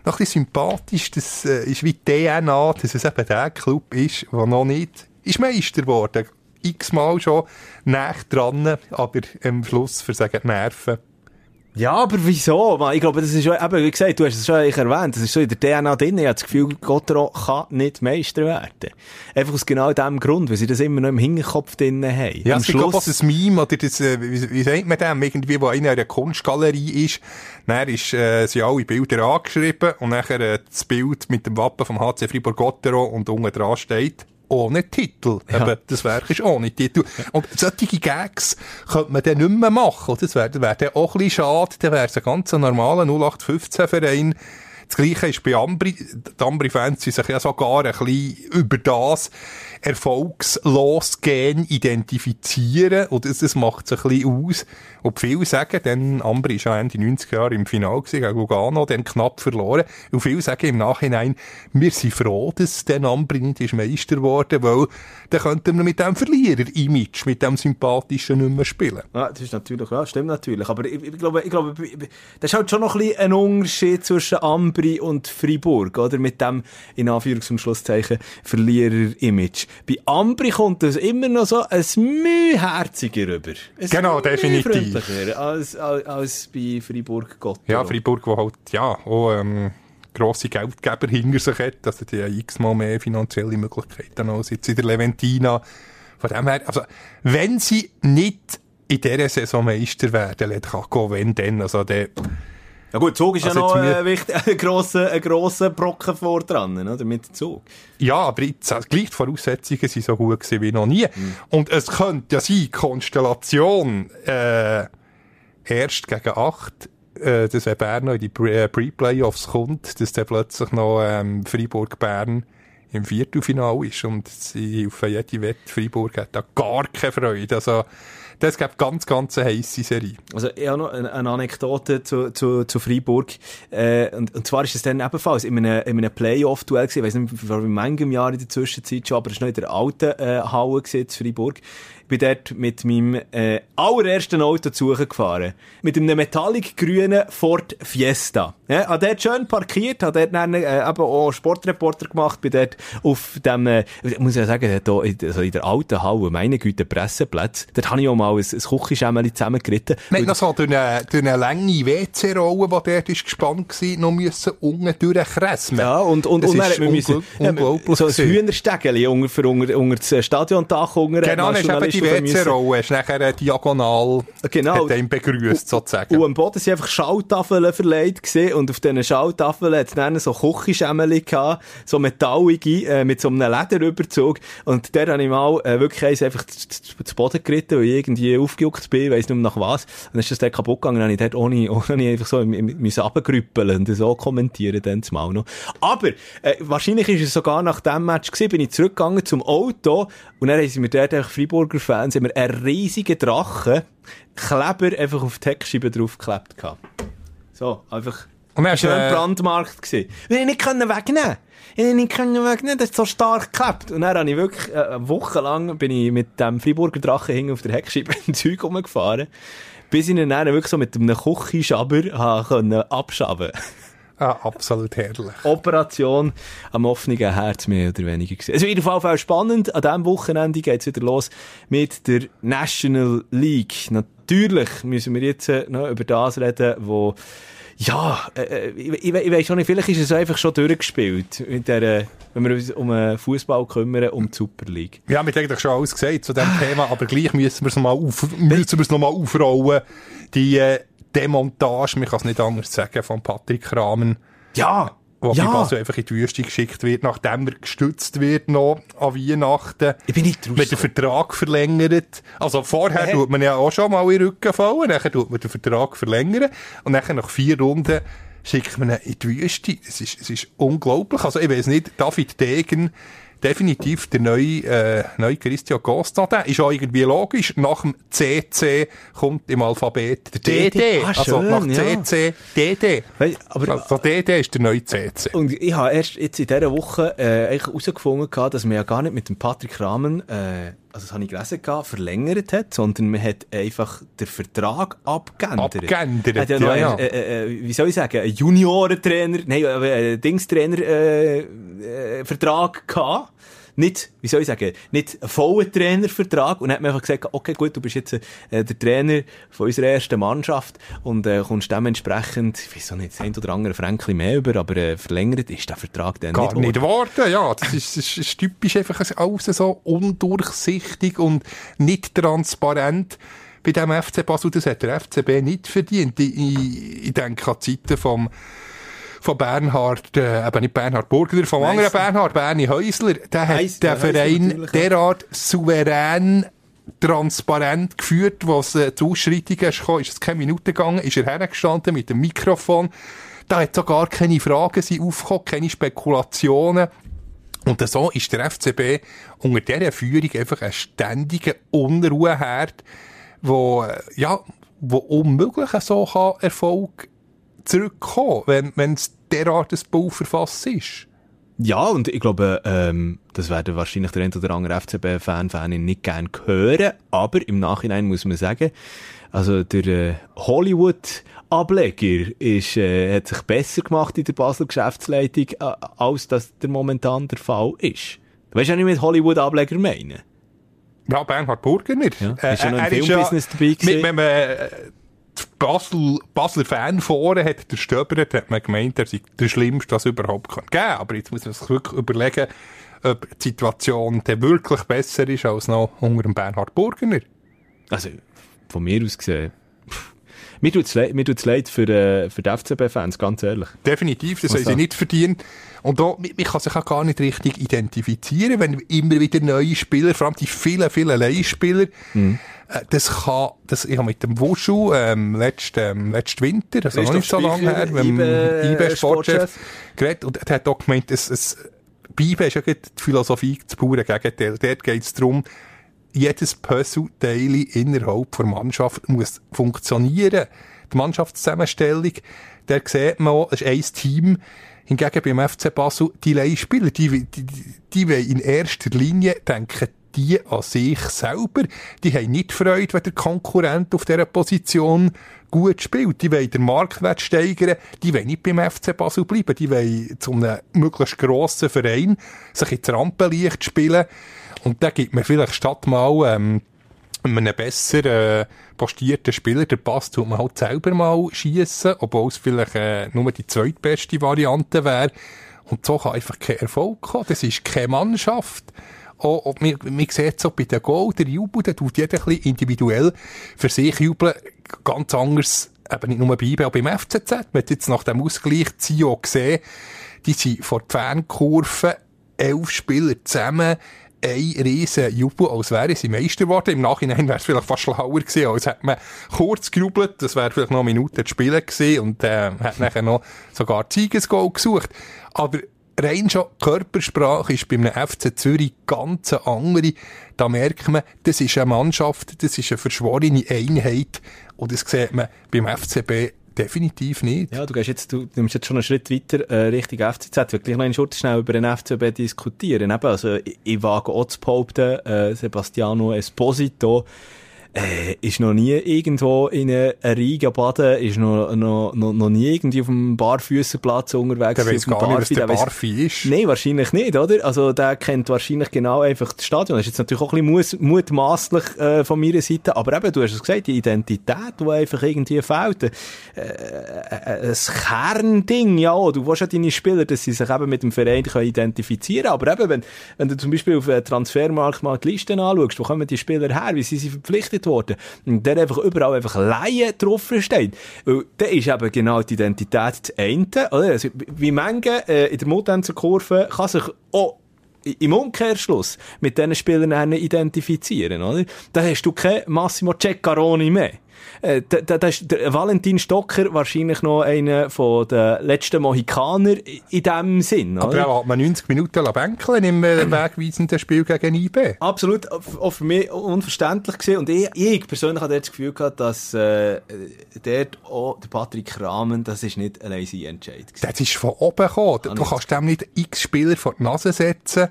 noch ein bisschen sympathisch, das äh, ist wie DNA, dass es eben der Club ist, der noch nicht ist Meister geworden. X-mal schon nach dran, aber am Schluss versagen die Nerven. Ja, aber wieso? Man, ich glaube, das ist eben, wie gesagt, du hast es schon erwähnt, das ist so in der DNA drin. Ich habe das Gefühl, Gotteron kann nicht Meister werden. Einfach aus genau dem Grund, weil sie das immer noch im Hinterkopf drin haben. Ja, Am es gibt auch das Meme, oder das, äh, wie, wie sagt man dem, irgendwie, wo einer in einer Kunstgalerie ist, dann ist, äh, sind alle Bilder angeschrieben und nachher äh, das Bild mit dem Wappen vom HC Fribourg-Gottero und unten dran steht, ohne Titel. Ja. Eben, das Werk ist ohne Titel. Und solche Gags könnte man dann nicht mehr machen. Das wäre wär dann auch ein bisschen schade. Dann wäre es ein ganz normaler 0815-Verein. Das Gleiche ist bei Ambri. Die Ambri-Fans sind sich ja sogar ein bisschen über das erfolgslos Gen identifizieren. Und das, das macht es ein bisschen aus. Und viele sagen, denn Ambri ist ja Ende 90er Jahre im Finale gegen Lugano, dann knapp verloren. Und viele sagen im Nachhinein, wir sind froh, dass der Ambri nicht ist Meister geworden, weil dann könnten wir mit dem Verlierer-Image, mit dem sympathischen nicht mehr spielen. Ja, das ist natürlich, ja, stimmt natürlich. Aber ich, ich glaube, ich glaube, das ist halt schon noch ein, bisschen ein Unterschied zwischen Ambri und Fribourg, oder? Mit dem, in Anführungs- und Schlusszeichen, Verlierer-Image. Bei Ambri kommt das immer noch so ein Mühe herziger rüber. Ein Genau, definitiv. Als, als, als bei Fribourg Gott. Ja, Freiburg, wo halt, ja, auch, ähm, grosse Geldgeber hinter sich hat, also die haben x-mal mehr finanzielle Möglichkeiten als jetzt in der Leventina. Von dem her, also, wenn sie nicht in dieser Saison Meister werden, let Kako, wenn denn, also der, Ja gut, Zug ist Also ja noch ein, *laughs* ein, grosser, ein grosser Brocken vor dran, oder? Mit dem Zug. ja, aber jetzt, also, gleich die Voraussetzungen sind so gut gewesen wie noch nie. Und es könnte ja sein, Konstellation, äh, erst gegen acht, äh, dass wenn Bern noch in die äh, Pre-Playoffs kommt, dass dann plötzlich noch ähm, Freiburg-Bern im Viertelfinale ist und sie auf jede Wette Freiburg hat da gar keine Freude. Also, das gibt ganz, ganz eine heisse Serie. Also, ich habe noch eine, Anekdote zu, zu, zu Freiburg. Äh, und, und zwar ist es dann ebenfalls in einem, in einem Playoff-Duell gewesen. Ich weiss nicht, vor wie manchem Jahr in der Zwischenzeit schon, aber es war noch in der alten äh, Halle gewesen, Freiburg. Ich bin dort mit meinem äh, allerersten Auto zu suchen gefahren. Mit einem metallic-grünen Ford Fiesta. Ja, habe dort schön parkiert, habe dort dann, äh, eben auch Sportreporter gemacht, bin dort auf dem, äh, muss ich ja sagen, da, in, also in der alten Halle, meine Güte, Presseplatz, dort habe ich auch mal ein, ein Küchenschämmeli zusammengeritten. Haben noch so durch eine, durch eine lange WC-Rolle, die dort ist gespannt war, noch müssen unten durchkressen. Ja, und, und, Das und dann hat man müssen, ungl- unglaublich so ein gewesen. Hühnerstägeli unter, für unter, unter das Stadiondach unter. Genau, hat dann man ist eben die WC-Rolle, ist nachher äh, diagonal, Genau. hat begrüßt, sozusagen. Und am Boden sind einfach Schalltafeln verleiht gewesen, und auf diesen Schalltafeln hat es dann so Küchenschämmeli gehabt, so metallige, äh, mit so einem Lederüberzug. Und der habe ich mal äh, wirklich eins einfach zu, Boden geritten, weil ich irgendwie aufgejuckt bin, weiss nicht mehr nach was. Und dann ist das dort kaputt gegangen, dann habe ich dort ohne, *laughs* ohne einfach so müssen runtergrüppeln und so kommentieren dann zumal noch. Aber, äh, wahrscheinlich ist es sogar nach dem Match gewesen, bin ich zurückgegangen zum Auto und dann haben sie mir dort einfach Freiburger Fans, haben mir einen riesigen Drachen, Kleber einfach auf die Heckscheibe draufgeklebt gehabt. So, einfach Und hast schön äh, brandmarkt gewesen. Und ich nicht können wegnehmen. Ich nicht können wegnehmen, das ist so stark geklebt. Und dann habe ich wirklich, äh, eine Woche lang bin ich mit dem Freiburger Drachen hinten auf der Heckscheibe *laughs* im Zeug rumgefahren. Bis ich ihn dann wirklich so mit einem Küchenschaber *laughs* habe können abschaben. Ah, absolut herrlich. Operation am offenen Herz mehr oder weniger gewesen. Also, in jedem Fall spannend. An diesem Wochenende geht's wieder los mit der National League. Natürlich müssen wir jetzt äh, noch über das reden, wo ja, äh, äh, ich, ich, ich weiss schon nicht, vielleicht ist es einfach schon durchgespielt, mit der, äh, wenn wir uns um den Fußball kümmern, um die Super League. Wir haben eigentlich schon alles gesagt zu diesem *sighs* Thema, aber gleich müssen wir es nochmal auf, müssen wir es nochmal aufrollen. Die äh, Demontage, man kann es nicht anders sagen, von Patrick Rahmen, Ja! wo ja! Basel einfach in die Wüste geschickt wird, nachdem er gestützt wird noch an Weihnachten. Ich bin nicht Wird der Vertrag verlängert. Also vorher Hä? tut man ja auch schon mal in den Rücken fallen, dann tut man den Vertrag verlängern und dann nach vier Runden schickt man ihn in die Wüste. Es ist, es ist unglaublich. Also ich weiß nicht, David Degen, definitiv der neue, äh, neue Christian Costa, der ist auch irgendwie logisch. Nach dem CC kommt im Alphabet der DD. DD. Ah, also schön, nach ja. CC, DD. Weil- aber- also DD ist der neue CC. Und ich habe erst jetzt in dieser Woche äh, eigentlich herausgefunden, gehabt, dass man ja gar nicht mit dem Patrick Rahmen, äh, also das habe ich gelesen, verlängert hat, sondern man hat einfach den Vertrag abgeändert. Abgeändert, Er hat ja, noch ja, ja. Äh, äh, wie soll ich sagen, einen Juniorentrainer, nein, äh, äh, äh, Vertrag gehabt. Nicht, wie soll ich sagen, nicht einen vollen Trainervertrag. Und dann hat man einfach gesagt, okay, gut, du bist jetzt äh, der Trainer von unserer ersten Mannschaft und äh, kommst dementsprechend, ich weiß auch nicht, ein oder andere Fränkchen mehr über, aber äh, verlängert ist der Vertrag dann Gar nicht. nicht geworden, ja. Das ist, das ist typisch einfach alles so undurchsichtig und nicht transparent. Bei dem FC Basel, das hat der FCB nicht verdient. Ich, ich, ich denke an Zeiten vom, von Bernhard, äh, eben nicht Bernhard Burgler, vom anderen Bernhard, Bernie Häusler. Der hat Heiss- den Verein derart souverän transparent geführt, was äh, zu Ausschreitungen ist gekommen, ist es keine Minute gegangen, ist er hergestanden mit dem Mikrofon. Da hat so gar keine Fragen sind aufgekommen, keine Spekulationen. Und so ist der FCB unter dieser Führung einfach ein ständiger Unruheherd, wo, äh, ja, wo unmöglich so kann Erfolg zurückkommen, wenn, wenn es derart ein Bauverfass ist. Ja, und ich glaube, ähm, das werden wahrscheinlich der ein oder andere FCB-Fan, Fanin nicht gern hören, aber im Nachhinein muss man sagen, also der äh, Hollywood-Ableger ist, äh, hat sich besser gemacht in der Basler Geschäftsleitung, äh, als das der momentan der Fall ist. Du weißt ja nicht, mit Hollywood-Ableger meine? Ja, Bernhard Burgener. Ja, ist ja noch im Filmbusiness dabei gewesen. Mit, man äh, die Basel, Basler Fan vorne hat, der Stöbert, hat man gemeint, er sei der Schlimmste, das überhaupt kann geben. Aber jetzt muss man sich wirklich überlegen, ob die Situation dann wirklich besser ist als noch unter dem Bernhard Burgener. Also, von mir aus gesehen, mir tut's leid, mir tut's leid für, äh, für die FCB-Fans, ganz ehrlich. Definitiv, das haben sie nicht verdient. Und da, man man kann sich auch gar nicht richtig identifizieren, wenn immer wieder neue Spieler, vor allem die vielen, vielen Leihspieler, Mhm. äh, das kann, das, ich habe mit dem Wuschu, ähm, letzten, ähm, letzten Winter, also noch nicht so lange her, mit dem IBE, IBE Sportchef Sportchef. geredet, und er hat auch gemeint, es, es, bei IBE ist ja die Philosophie, das pure Gegenteil. Dort geht es darum, jedes Puzzleteil innerhalb der Mannschaft muss funktionieren. Die Mannschaftszusammenstellung, der sieht man auch, ist ein Team. Hingegen beim FC Basel, die Leihspieler, die, die, die, die wollen in erster Linie denken, die an sich selber, die haben nicht Freude, wenn der Konkurrent auf dieser Position gut spielt. Die wollen den Marktwert steigern, die wollen nicht beim FC Basel bleiben, die wollen zu einem möglichst grossen Verein sich ins Rampenlicht spielen und da gibt man vielleicht statt mal ähm, einem besser äh, postierten Spieler der Pass tut man halt selber mal schießen, obwohl es vielleicht äh, nur die zweitbeste Variante wäre. Und so kann einfach kein Erfolg kommen. Das ist keine Mannschaft. Auch, auch, man, man sieht so bei den Goal, der Jubel, der tut jeder ein bisschen individuell für sich jubeln. Ganz anders, eben nicht nur bei IB, auch beim FCZ. Man hat jetzt nach dem Ausgleich Zio gesehen, die sind vor der Fankurve elf Spieler zusammen ein riesen Jubel, als wäre sie Meister geworden. Im Nachhinein wäre es vielleicht fast schlauer gewesen, als hätte man kurz gejubelt, das wäre vielleicht noch eine Minute zu spielen gewesen und äh, hat nachher noch sogar Siegesgoal gesucht. Aber rein schon Körpersprache ist bei einem FC Zürich ganz andere. Da merkt man, das ist eine Mannschaft, das ist eine verschworene Einheit und das sieht man beim FCB definitiv nicht. Ja, du gehst jetzt, du nimmst jetzt schon einen Schritt weiter äh, Richtung FCZ. Wirklich noch einen Schritt schnell über den FCB diskutieren. Eben, also ich, ich wage auch zu behaupten, äh, Sebastiano Esposito äh, ist noch nie irgendwo in einer Riga baden, ist noch, noch, noch, noch nie irgendwie auf dem Barfüßerplatz unterwegs. Der weiss gar nicht, was der Barfi ist. Nein, wahrscheinlich nicht, oder? Also der kennt wahrscheinlich genau einfach das Stadion. Das ist jetzt natürlich auch ein bisschen mutmaßlich äh, von meiner Seite, aber eben, du hast es gesagt, die Identität, die einfach irgendwie fehlt. Äh, äh, ein Kernding, ja, du willst ja deine Spieler, dass sie sich eben mit dem Verein können identifizieren aber eben, wenn, wenn du zum Beispiel auf den Transfermarkt mal die Listen anschaust, wo kommen die Spieler her, wie sind sie verpflichtet Und der einfach überall einfach Laien draufsteht. Weil der ist eben genau die Identität das eine, oder? Also, wie manche äh, in der Mutanzer Kurve kann sich auch im Umkehrschluss mit diesen Spielern identifizieren, oder? Da hast du kein Massimo Ceccaroni mehr. Äh, da, da, da ist der Valentin Stocker wahrscheinlich noch einer von den letzten Mohikaner in diesem Sinn. Aber er hat man 90 Minuten bänkeln im äh, wegweisenden Spiel gegen IB. Absolut, auch für mich unverständlich gewesen. Und ich, ich persönlich hatte das Gefühl gehabt, dass äh, dort auch der Patrick Rahmen, das ist nicht ein lazy Entscheid gewesen. Das ist von oben gekommen. Du kannst dem nicht x Spieler vor die Nase setzen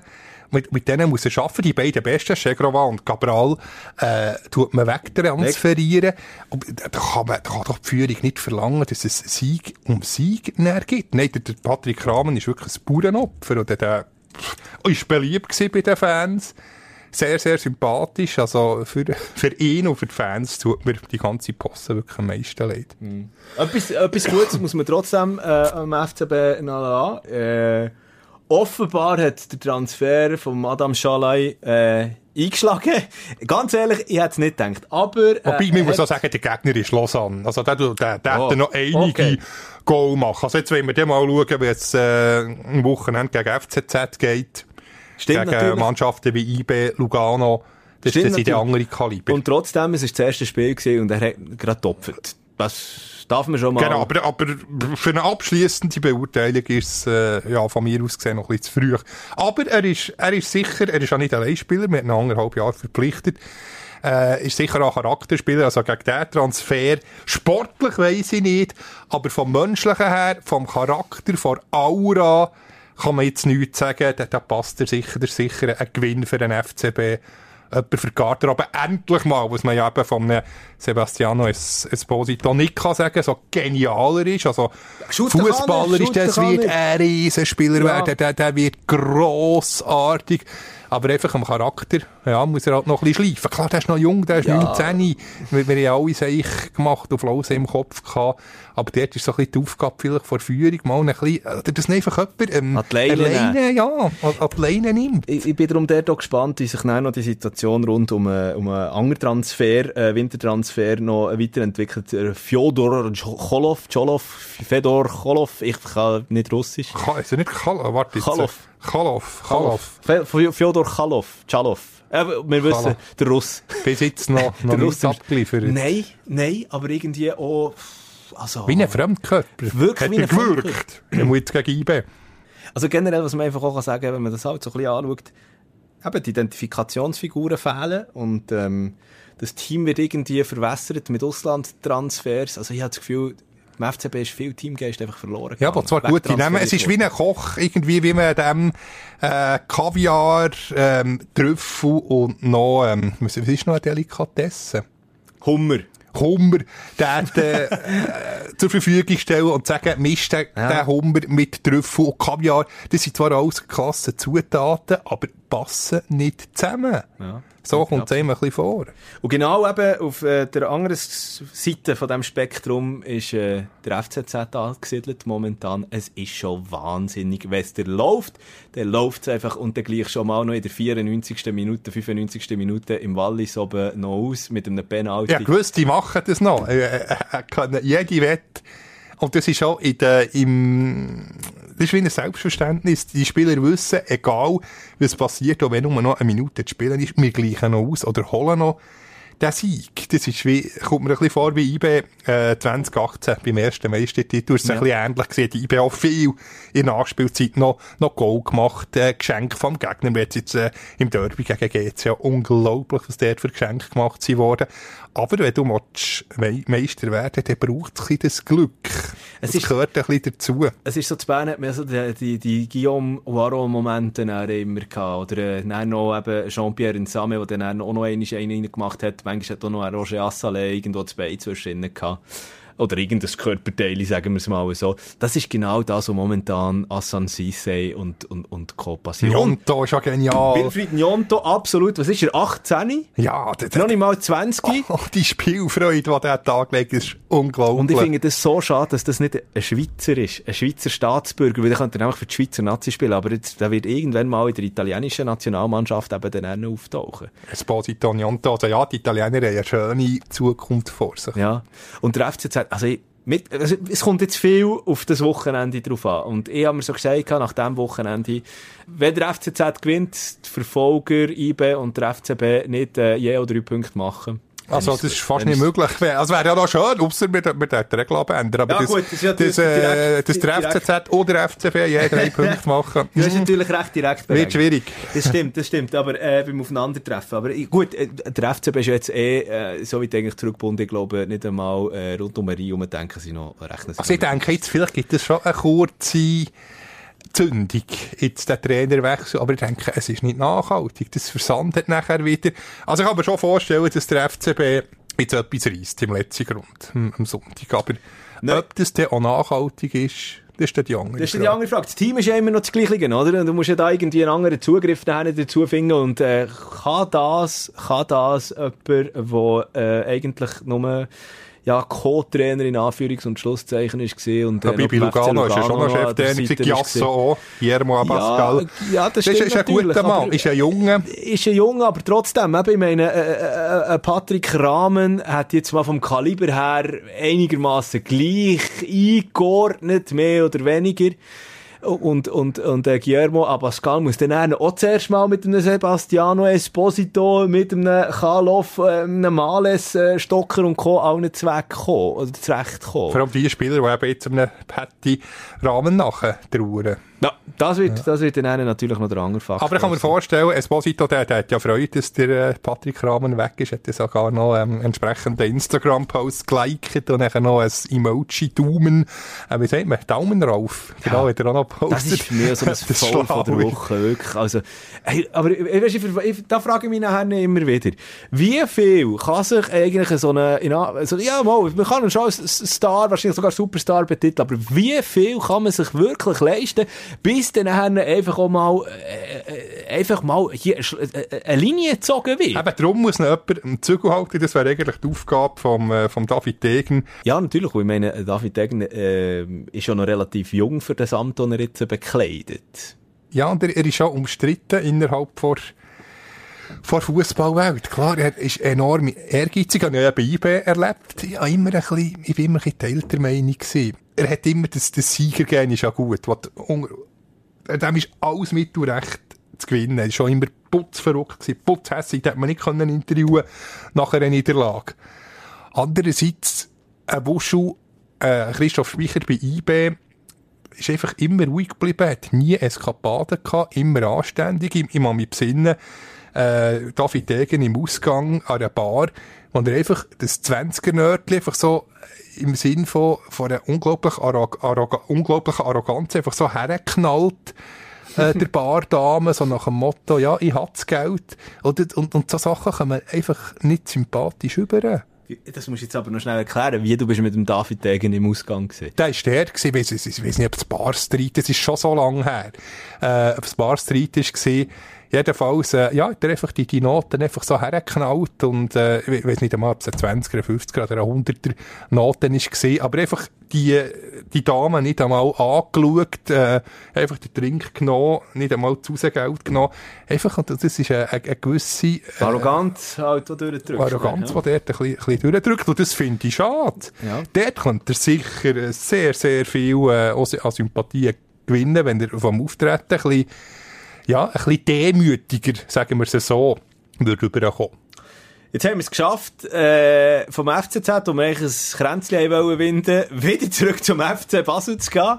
mit, mit denen muss er arbeiten. Die beiden besten, Chegrova und Cabral, äh, tut man wegtransferieren. Da kann man, da kann doch die Führung nicht verlangen, dass es Sieg um Sieg gibt. Nein, der, der Patrick Rahmen ist wirklich ein Bauernopfer. Und der, der ist beliebt bei den Fans sehr, sehr sympathisch. Also für, für ihn und für die Fans tut mir die ganze Posse wirklich am meisten leid. Mhm. Etwas, etwas Gutes muss man trotzdem äh, am FCB noch lassen. Äh, offenbar hat der Transfer von Madame Schalay äh, eingeschlagen. Ganz ehrlich, ich hätte es nicht gedacht. Aber, äh, Wobei, man muss auch sagen, der Gegner ist Lausanne. Also der, der, der oh, hat noch einige okay. Goal machen. Also jetzt wollen wir mal schauen, wie es äh, am Wochenende gegen FCZ geht. Stimmt gegen natürlich. Mannschaften wie IB, Lugano. Das, Stimmt sind die andere Kaliber. Und trotzdem, es war das erste Spiel und er hat gerade getopft. Das darf man schon mal. Genau, aber, aber für eine abschließende Beurteilung ist es äh, ja, von mir aus gesehen noch ein bisschen zu früh. Aber er ist, er ist sicher, er ist auch nicht ein Spieler, wir haben ihn anderthalb Jahre verpflichtet. Äh, ist sicher auch Charakterspieler, also gegen diesen Transfer. Sportlich weiss ich nicht, aber vom Menschlichen her, vom Charakter, von Aura, kann man jetzt nichts sagen, da, da passt er sicher, der sicher ein Gewinn für den FCB jemand für die Garderobe endlich mal, was man ja eben von einem Sebastiano Esposito nicht kann sagen, so genialer ist, also Fußballer ist, das wird ein Riesenspieler ja. werden, der, der wird grossartig aber einfach am Charakter, ja, muss er halt noch ein bisschen schleifen. Klar, der ist noch jung, der ist ja. 19, wir, wir haben alle Seich gemacht und Flause im Kopf gehabt, aber dort ist so ein bisschen die Aufgabe vielleicht vor Führung, mal ein bisschen, oder das einfach jemand, ähm, alleine, ja, an die Leine nimmt. Ich, ich bin darum dort auch gespannt, wie sich noch die Situation rund um, äh, um einen anderen Transfer, äh, Wintertransfer noch weiterentwickelt. Äh, Fjodor Cholov, Cholov, Fedor Cholov, ich kann nicht Russisch. Ist er nicht Cholov? Warte, Cholov. Chalov. Chalov. Fyodor Chalov. Chalov. Äh, wir wissen, der Russ. Bis jetzt noch, *laughs* noch nicht abgeliefert. Nein, nein, aber irgendwie auch... Also, wie ein Fremdkörper. Wirklich wie ein gewirkt. Er muss jetzt gegen IB. Also generell, was man einfach auch sagen kann, wenn man das halt so ein bisschen anschaut, eben die Identifikationsfiguren fehlen und ähm, das Team wird irgendwie verwässert mit Auslandtransfers. Also ich habe das Gefühl, Im FCB ist viel Teamgeist einfach verloren Ja, aber zwar gute Namen. Es ist wie ein Koch, irgendwie wie man dem äh, Kaviar, ähm, Trüffel und noch, ähm, was ist noch eine Delikatesse? Hummer. Hummer den, äh, zur Verfügung stellen und sagen, mischt den, Ja. den Hummer mit Trüffel und Kaviar. Das sind zwar alles klasse Zutaten, aber passen nicht zusammen. Ja. So kommt es einem ein bisschen vor. Und genau eben auf äh, der anderen Seite von dem Spektrum ist äh, der FCZ angesiedelt momentan. Es ist schon wahnsinnig. Wenn es der läuft, dann läuft es einfach und dann gleich schon mal noch in der 94. Minute, 95. Minute im Wallis oben noch aus mit einem Penalty. Ja, gewusst, die machen das noch. Äh, äh, jede Wette. Und das ist auch in der, im, das ist wie ein Selbstverständnis. Die Spieler wissen, egal was passiert, auch wenn nur noch eine Minute zu spielen ist, wir gleichen noch aus oder holen noch den Sieg. Das ist wie, kommt mir ein bisschen vor wie IB, äh, 2018 beim ersten Meistertitel. Es ist Ja. ein bisschen ähnlich gesehen. Die IB auch viel in der Nachspielzeit noch, noch Goal gemacht, äh, Geschenk vom Gegner. Wir haben jetzt, äh, im Derby gegen GC ja unglaublich, was dort für Geschenke gemacht sind worden. Aber wenn du willst, Me Meister werden, dann braucht es ein das Glück. Es das ist- gehört ein bisschen dazu. Es ist so, zu Bern hat man so die, die, die Guillaume Waro-Momente immer gehabt. Oder äh, dann noch eben Jean-Pierre Nsame, der dann auch noch einen gemacht hat. Manchmal hat auch noch Roger Assalé irgendwo Bein zwischen ihnen gehabt. Oder irgendein Körperteil, sagen wir es mal so. Das ist genau das, was momentan Assan Sissé und, und, und Co. passiert. Und Jonto ist ja genial. Wilfried Njonto, absolut. Was ist er? 18? Ja, der, Noch nicht mal 20? *laughs* Oh, die Spielfreude, die der Tag legt, ist unglaublich. Und ich finde das so schade, dass das nicht ein Schweizer ist, ein Schweizer Staatsbürger, weil der könnte einfach für die Schweizer Nazi spielen, aber jetzt, der wird irgendwann mal in der italienischen Nationalmannschaft eben dann auch auftauchen. Esposito Njonto. Also ja, die Italiener haben eine schöne Zukunft vor sich. Ja. Und der FCZ, also, ich, mit, also es kommt jetzt viel auf das Wochenende drauf an. Und ich habe mir so gesagt, nach dem Wochenende, wenn der FCZ gewinnt, die Verfolger, IB und der FCB nicht äh, je oder drei Punkte machen. Also, das ist fast nicht möglich. Also, wäre ja noch schön, außer wir, wir dürfen die Regel abändern. Aber Ja, das, gut, das ja das, äh, das der FCZ oder der FCB je drei *laughs* Punkte machen. Du hast natürlich recht direkt Wird schwierig. Das stimmt, das stimmt, aber äh, beim Aufeinandertreffen. Aber gut, äh, der FCB ist jetzt eh, äh, so wie ich eigentlich zurückgebunden, glaube, nicht einmal äh, rund um Rie herum denken sie noch, rechnen sie Also, ich denke jetzt, vielleicht gibt es schon eine kurze Zündung, jetzt der Trainerwechsel, aber ich denke, es ist nicht nachhaltig. Das versandet nachher wieder. Also, ich kann mir schon vorstellen, dass der FCB jetzt etwas reisst im letzten Grund, am am Sonntag. Aber Nein. ob das dann auch nachhaltig ist, das ist dann die andere Das ist die Frage. andere Frage. Das Team ist ja immer noch das Gleiche, oder? Du musst ja da irgendwie einen anderen Zugriff dazu finden. Und äh, kann das, kann das jemand, der äh, eigentlich nur ja, Co-Trainer in Anführungs- und Schlusszeichen ist gesehen und Ja, Bibi beim FC Lugano ist ja schon noch Cheftrainer, Giasso auch, Guillermo Abascal. Ja, ja, das das stimmt ist, ist ein guter Mann, ist ein Junge. ist ein Junge, aber trotzdem, eben, ich meine, äh, äh, äh, Patrick Rahmen hat jetzt mal vom Kaliber her einigermaßen gleich eingeordnet, mehr oder weniger. Und, und, und äh, Guillermo Abascal muss dann auch zuerst mal mit einem Sebastiano Esposito, mit einem Kalof, äh, einem Males, äh, Stocker und Co. allen zuwegkommen, oder zurechtkommen. Vor allem die Spieler, die eben jetzt einem Patty Rahmen nachher trauern. Ja, das wird, das wird dann natürlich noch der andere Faktor. Aber ich kann mir vorstellen, Esposito, der, der hat ja Freude, dass der äh, Patrick Rahmen weg ist, hat ja sogar noch ähm, entsprechende Instagram-Post geliked und dann noch ein Emoji-Daumen, äh, wie sagt man, Daumen rauf. Genau, hat er auch noch gepostet. Das ist für mich so ein *laughs* Das Foul von der. Woche, wirklich. Also, hey, aber äh, weißt, ich, ich, da frage ich mich nachher immer wieder, wie viel kann sich eigentlich so eine, in, A- so, ja, mal, man kann schon als Star, wahrscheinlich sogar Superstar betiteln, aber wie viel kann man sich wirklich leisten, bis dann einfach auch mal, äh, äh, einfach mal hier äh, äh, eine Linie gezogen wird? Eben, darum muss noch jemand am Zügel halten, das wäre eigentlich die Aufgabe vom, äh, vom David Degen. Ja, natürlich. weil Ich meine, David Degen äh, ist ja noch relativ jung für das Amt, das er jetzt bekleidet. Ja, und er, er ist auch umstritten innerhalb vor vor Fußballwelt. Klar, er ist enorm ehrgeizig, habe ich ja bei IB erlebt. Ich, habe immer ein bisschen, ich bin immer ein bisschen Teil der Meinung gewesen. Er hat immer das, das Siegergehen ist ja gut. Was, dem ist alles mit und recht zu gewinnen. Er war schon immer putzverrückt putzhässig, den hat man nicht interviewen nach einer Niederlage. Andererseits, ein Wuschu, äh, Christoph Speicher bei IB, ist einfach immer ruhig geblieben, hat nie Eskapaden gehabt, immer anständig. Ich, ich muss besinnen, äh, David Degen im Ausgang an einer Bar, wo er einfach das 20er-Nördli einfach so im Sinn von, von einer unglaublich arrog arrog unglaublichen Arroganz einfach so hergeknallt äh, *laughs* der Bardame, so nach dem Motto, ja, ich hab das Geld. Und, und, und so Sachen kommen einfach nicht sympathisch über. Das musst du jetzt aber noch schnell erklären, wie du bist mit dem David Degen im Ausgang gewesen. Der ist der gewesen, ich weiss nicht, ob es Bar Street, das ist schon so lange her, äh, ob es Bar Street ist gewesen, Jedenfalls, äh, ja, hat er einfach die, die Noten einfach so hergeknallt und, äh, ich weiß nicht einmal, ob es eine 20er, 50er oder eine 100er Noten ist gesehen, aber einfach die, die Dame nicht einmal angeschaut, äh, einfach den Trink genommen, nicht einmal zu Geld genommen, einfach, und das ist eine, eine, gewisse, äh, Arroganz halt, die durchdrückt. Arroganz, die dort ein bisschen, ein bisschen durchdrückt, und das finde ich schade. Ja. Dort könnte er sicher sehr, sehr viel, äh, an Sympathie gewinnen, wenn er vom Auftreten ein bisschen ja, ein bisschen demütiger, sagen wir es so, würde rüberkommen. Jetzt haben wir es geschafft, äh, vom FCZ, wo wir eigentlich ein Kränzchen wollen winden, *laughs* wieder zurück zum FC Basel zu gehen.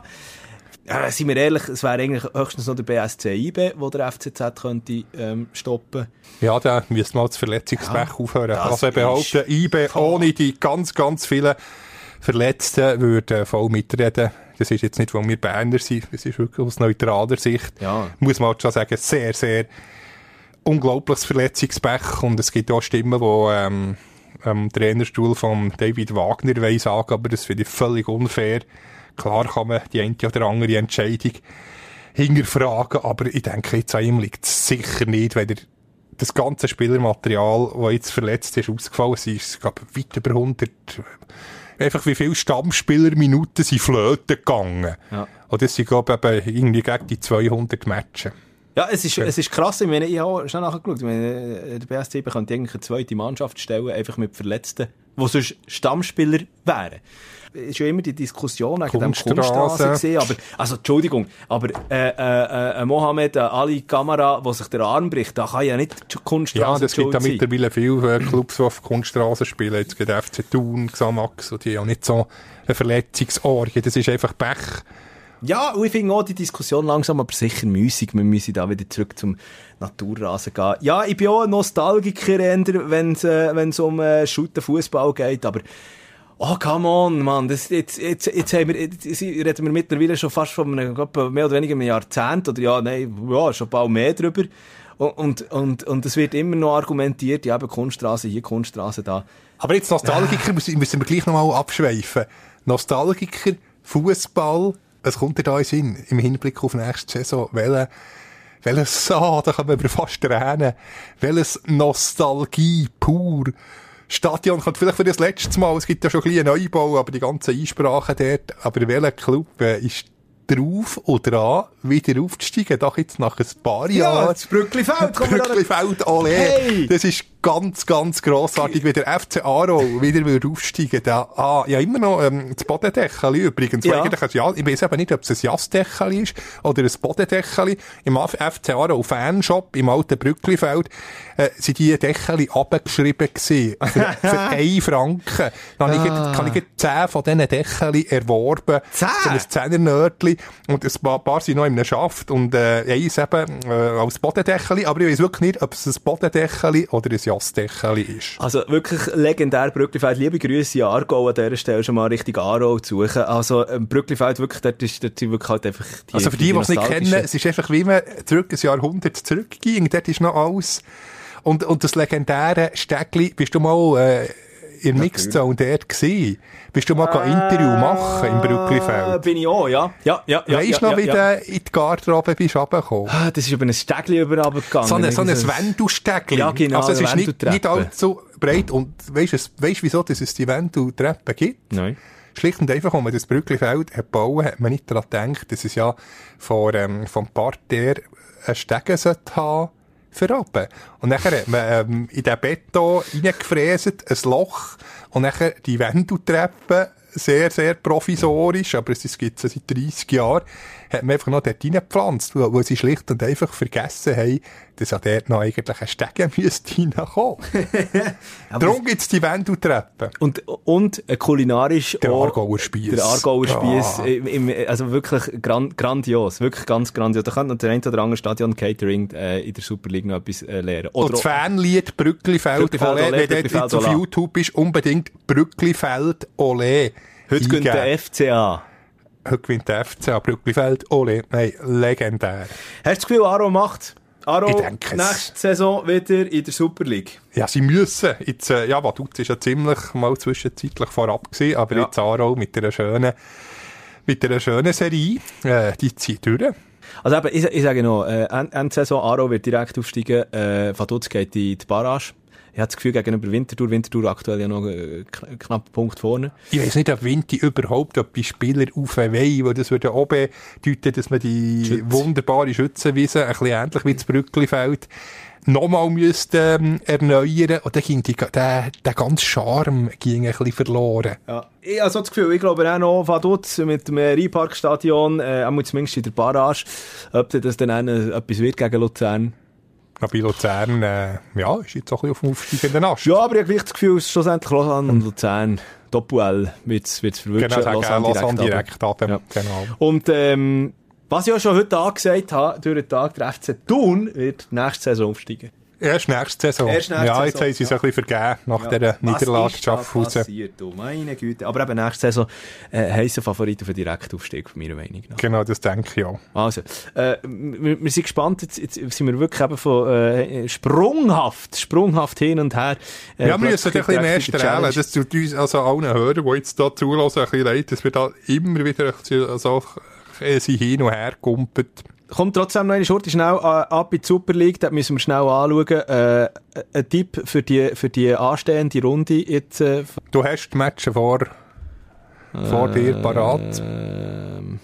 Ja, sind wir ehrlich, es wäre eigentlich höchstens noch der BSC IB, wo der FCZ könnte ähm, stoppen. Ja, da müsste mal das Verletzungspech ja, aufhören. Also ich behaupte, IB ohne die ganz, ganz vielen Verletzten würde voll mitreden. Das ist jetzt nicht, weil wir Berner sind, das ist wirklich aus neutraler Sicht, ja. muss man halt schon sagen, sehr, sehr unglaubliches Verletzungspech und es gibt auch Stimmen, die ähm, am Trainerstuhl von David Wagner wollen sagen, aber das finde ich völlig unfair. Klar kann man die eine oder andere Entscheidung hinterfragen, aber ich denke, jetzt an ihm liegt es sicher nicht, wenn er das ganze Spielermaterial, das jetzt verletzt ist, ausgefallen ist, ist glaube weit über 100 einfach wie viele Stammspielerminuten sind flöten gegangen. Ja. Und das sind, glaube ich, irgendwie gegen die 200 Matches. Ja, es ist, ja. es ist krass. Ich meine, ich habe schon nachgeschaut. Ich meine, der BSC könnte eigentlich eine zweite Mannschaft stellen, einfach mit Verletzten, die sonst Stammspieler wären ist ja immer die Diskussion wegen dem Kunststraße gesehen, aber, also, Entschuldigung, aber, äh, äh, äh, Mohamed Ali Kamera, der sich der Arm bricht, da kann ja nicht Kunststraße Ja, das gibt ja mittlerweile viele äh, Clubs, die auf Kunststraße spielen. Jetzt geht FC Thun, Xamax, und die haben ja nicht so eine Verletzungsorgie. Das ist einfach Pech. Ja, und ich finde auch die Diskussion langsam aber sicher müßig. Wir müssen da wieder zurück zum Naturrasen gehen. Ja, ich bin auch ein Nostalgiker, wenn es äh, um äh, Fußball geht, aber Oh, come on, Mann. Das, jetzt, jetzt, jetzt, haben wir, jetzt reden wir mittlerweile schon fast von einem, mehr oder weniger einem Jahrzehnt, oder ja, nein, ja, schon bald mehr drüber. Und, und, und es wird immer noch argumentiert, ja, eben Kunststraße hier, Kunststraße da. Aber jetzt Nostalgiker müssen, *laughs* müssen wir gleich nochmal abschweifen. Nostalgiker, Fußball, es kommt dir da in Sinn, im Hinblick auf nächste Saison, welche, welches, ah, da kann man fast tränen, welches Nostalgie pur, Stadion kommt vielleicht für das letzte Mal, es gibt ja schon ein bisschen Neubau, aber die ganzen Einsprachen dort, aber welcher Club äh, ist drauf oder dran, wieder aufzusteigen, doch jetzt nach ein paar Jahren. Ja, das Brücklifeld. Brücklifeld, ole. Hey. Das ist ganz, ganz grossartig, wie der FC Aro wieder will aufsteigen da, ah, ja, immer noch, ähm, das Bodendeckel übrigens. Ja. Eigentlich ja, ich weiß eben nicht, ob es ein Jastdeckel ist oder ein Bodendeckel. Im FC Aro Fanshop im alten Brücklifeld, äh, sind die Deckel abgeschrieben gewesen. Für, für *laughs* einen Franken. Dann ah. ich, kann ich zehn von diesen Deckel erworben. Zehn? So ein Zehnernördli. Und ein paar, paar sind noch in einem Schaft und, äh, eins eben, äh, als Bodendeckel. Aber ich weiß wirklich nicht, ob es ein Bodendeckel oder ein Jastdeckel ist. Also wirklich legendär Brücklifeld. Liebe Grüße in Aargau an dieser Stelle schon mal richtig Aargau zu suchen. Also ähm, Brücklifeld wirklich, dort ist, dort sind wirklich halt einfach die Also für die, die es nicht kennen, es ist einfach wie man zurück ein Jahrhundert zurückging. Dort ist noch alles und, und das legendäre Stegli, bist du mal äh, in Mixzone dort gewesen? Bist du mal äh, ein Interview machen im Brücklifeld? Bin ich auch, ja. ja, ja, ja weißt du ja, noch, wie ja. du in die Garderobe bist runtergekommen? Ah, das ist über ein Stegli runtergegangen. So ein, so ein Wendu-Stegli. Ja, genau. Also es ist nicht, nicht allzu breit. Und weißt du, wieso dass es die Wendu-Treppe gibt? Nein. Schlicht und einfach, als man das Brücklifeld bauen, hat man nicht daran gedacht, dass es ja vor, ähm, vom Parterre einen Stegen sollte haben verraten. Und nachher hat man ähm, in den Beton reingefräset, ein Loch, und nachher die Wendeltreppe, sehr, sehr provisorisch, aber es gibt es seit 30 Jahren, hat man einfach noch dort reingepflanzt, wo, wo sie schlicht und einfach vergessen haben, dass an dort noch eigentlich ein Stegen *laughs* müsste reinkommen. *laughs* Darum gibt es die Wendeltreppe. Und, und kulinarisch Der Aargauer Spieß. Der Aargauer Spieß, ah. also wirklich grand, grandios, wirklich ganz grandios. Da kann der ein oder andere Stadion Catering äh, in der Super League noch etwas äh, lernen. Oder und das Fanlied Brücklifeld, Brücklifeld Olé, Olé, wenn du auf YouTube bist, unbedingt Brücklifeld Olé Heute eingeben. der FCA. Heute gewinnt der FCA Brücklifeld. Ole, nein, legendär. Hast du das Gefühl, Aro macht? Aro, nächste Saison wieder in der Super League. Ja, sie müssen. Jetzt, äh, ja, Vaduz ist ja ziemlich mal zwischenzeitlich vorab gewesen, aber Ja. jetzt Aarau mit einer schönen, mit einer schönen Serie, äh, die zieht durch. Also eben, ich, ich sage noch, äh, Ende Ende Saison, Aro wird direkt aufsteigen, äh, Vaduz geht in die Barrage. Ich habe das Gefühl, gegenüber Winterthur, Winterthur aktuell ja noch äh, kn knapp Punkt vorne. Ich weiss nicht, ob Vinti überhaupt etwas Spieler aufweihen, weil das würde auch bedeuten, dass man die Schütze. wunderbare Schützenwiese, ein bisschen ähnlich wie das Brücklifeld, nochmal müsste, ähm, erneuern. Und dann ging die, der, der ganze Charme ging ein bisschen verloren. Ja. Ich habe so das Gefühl, ich glaube auch noch Vaduz mit dem Rheinparkstadion, äh, einmal zumindest in der Barrage, ob das dann äh, etwas wird gegen Luzern. Bei Luzern, äh, ja, ist jetzt auch ein bisschen auf dem aufsteigenden Ast. Ja, aber ich habe gleich das Gefühl, es ist schlussendlich Lausanne und Luzern, Doppel wird es verwünschen. Genau, Lausanne, Lausanne direkt, direkt. Ja. Genau. Und ähm, was ich ja schon heute angesagt habe, durch den Tag, der FC Thun wird nächste Saison aufsteigen. Erst nächste Saison. Erst nächste ja, jetzt Saison, haben sie es ja. ein bisschen vergeben nach dieser Niederlage Schaffhausen. passiert, du meine Güte. Aber eben nächste Saison äh, heissen Favorit auf den Direktaufstieg, meiner Meinung nach. Genau, das denke ich auch. Also, äh, wir, wir sind gespannt, jetzt, jetzt sind wir wirklich eben von äh, sprunghaft, sprunghaft hin und her. Äh, Ja, wir müssen ein bisschen mehr strahlen. Das tut uns, also allen Hörern, die jetzt da zulassen, ein bisschen leid, dass wir da immer wieder so äh, sie hin und her kumpelt. Kommt trotzdem noch eine Schurte schnell äh, ab in die Super League, da müssen wir schnell anschauen. Äh, ein Tipp für die, für die anstehende Runde jetzt. Äh, Du hast die Matches vor, vor dir parat. ähm,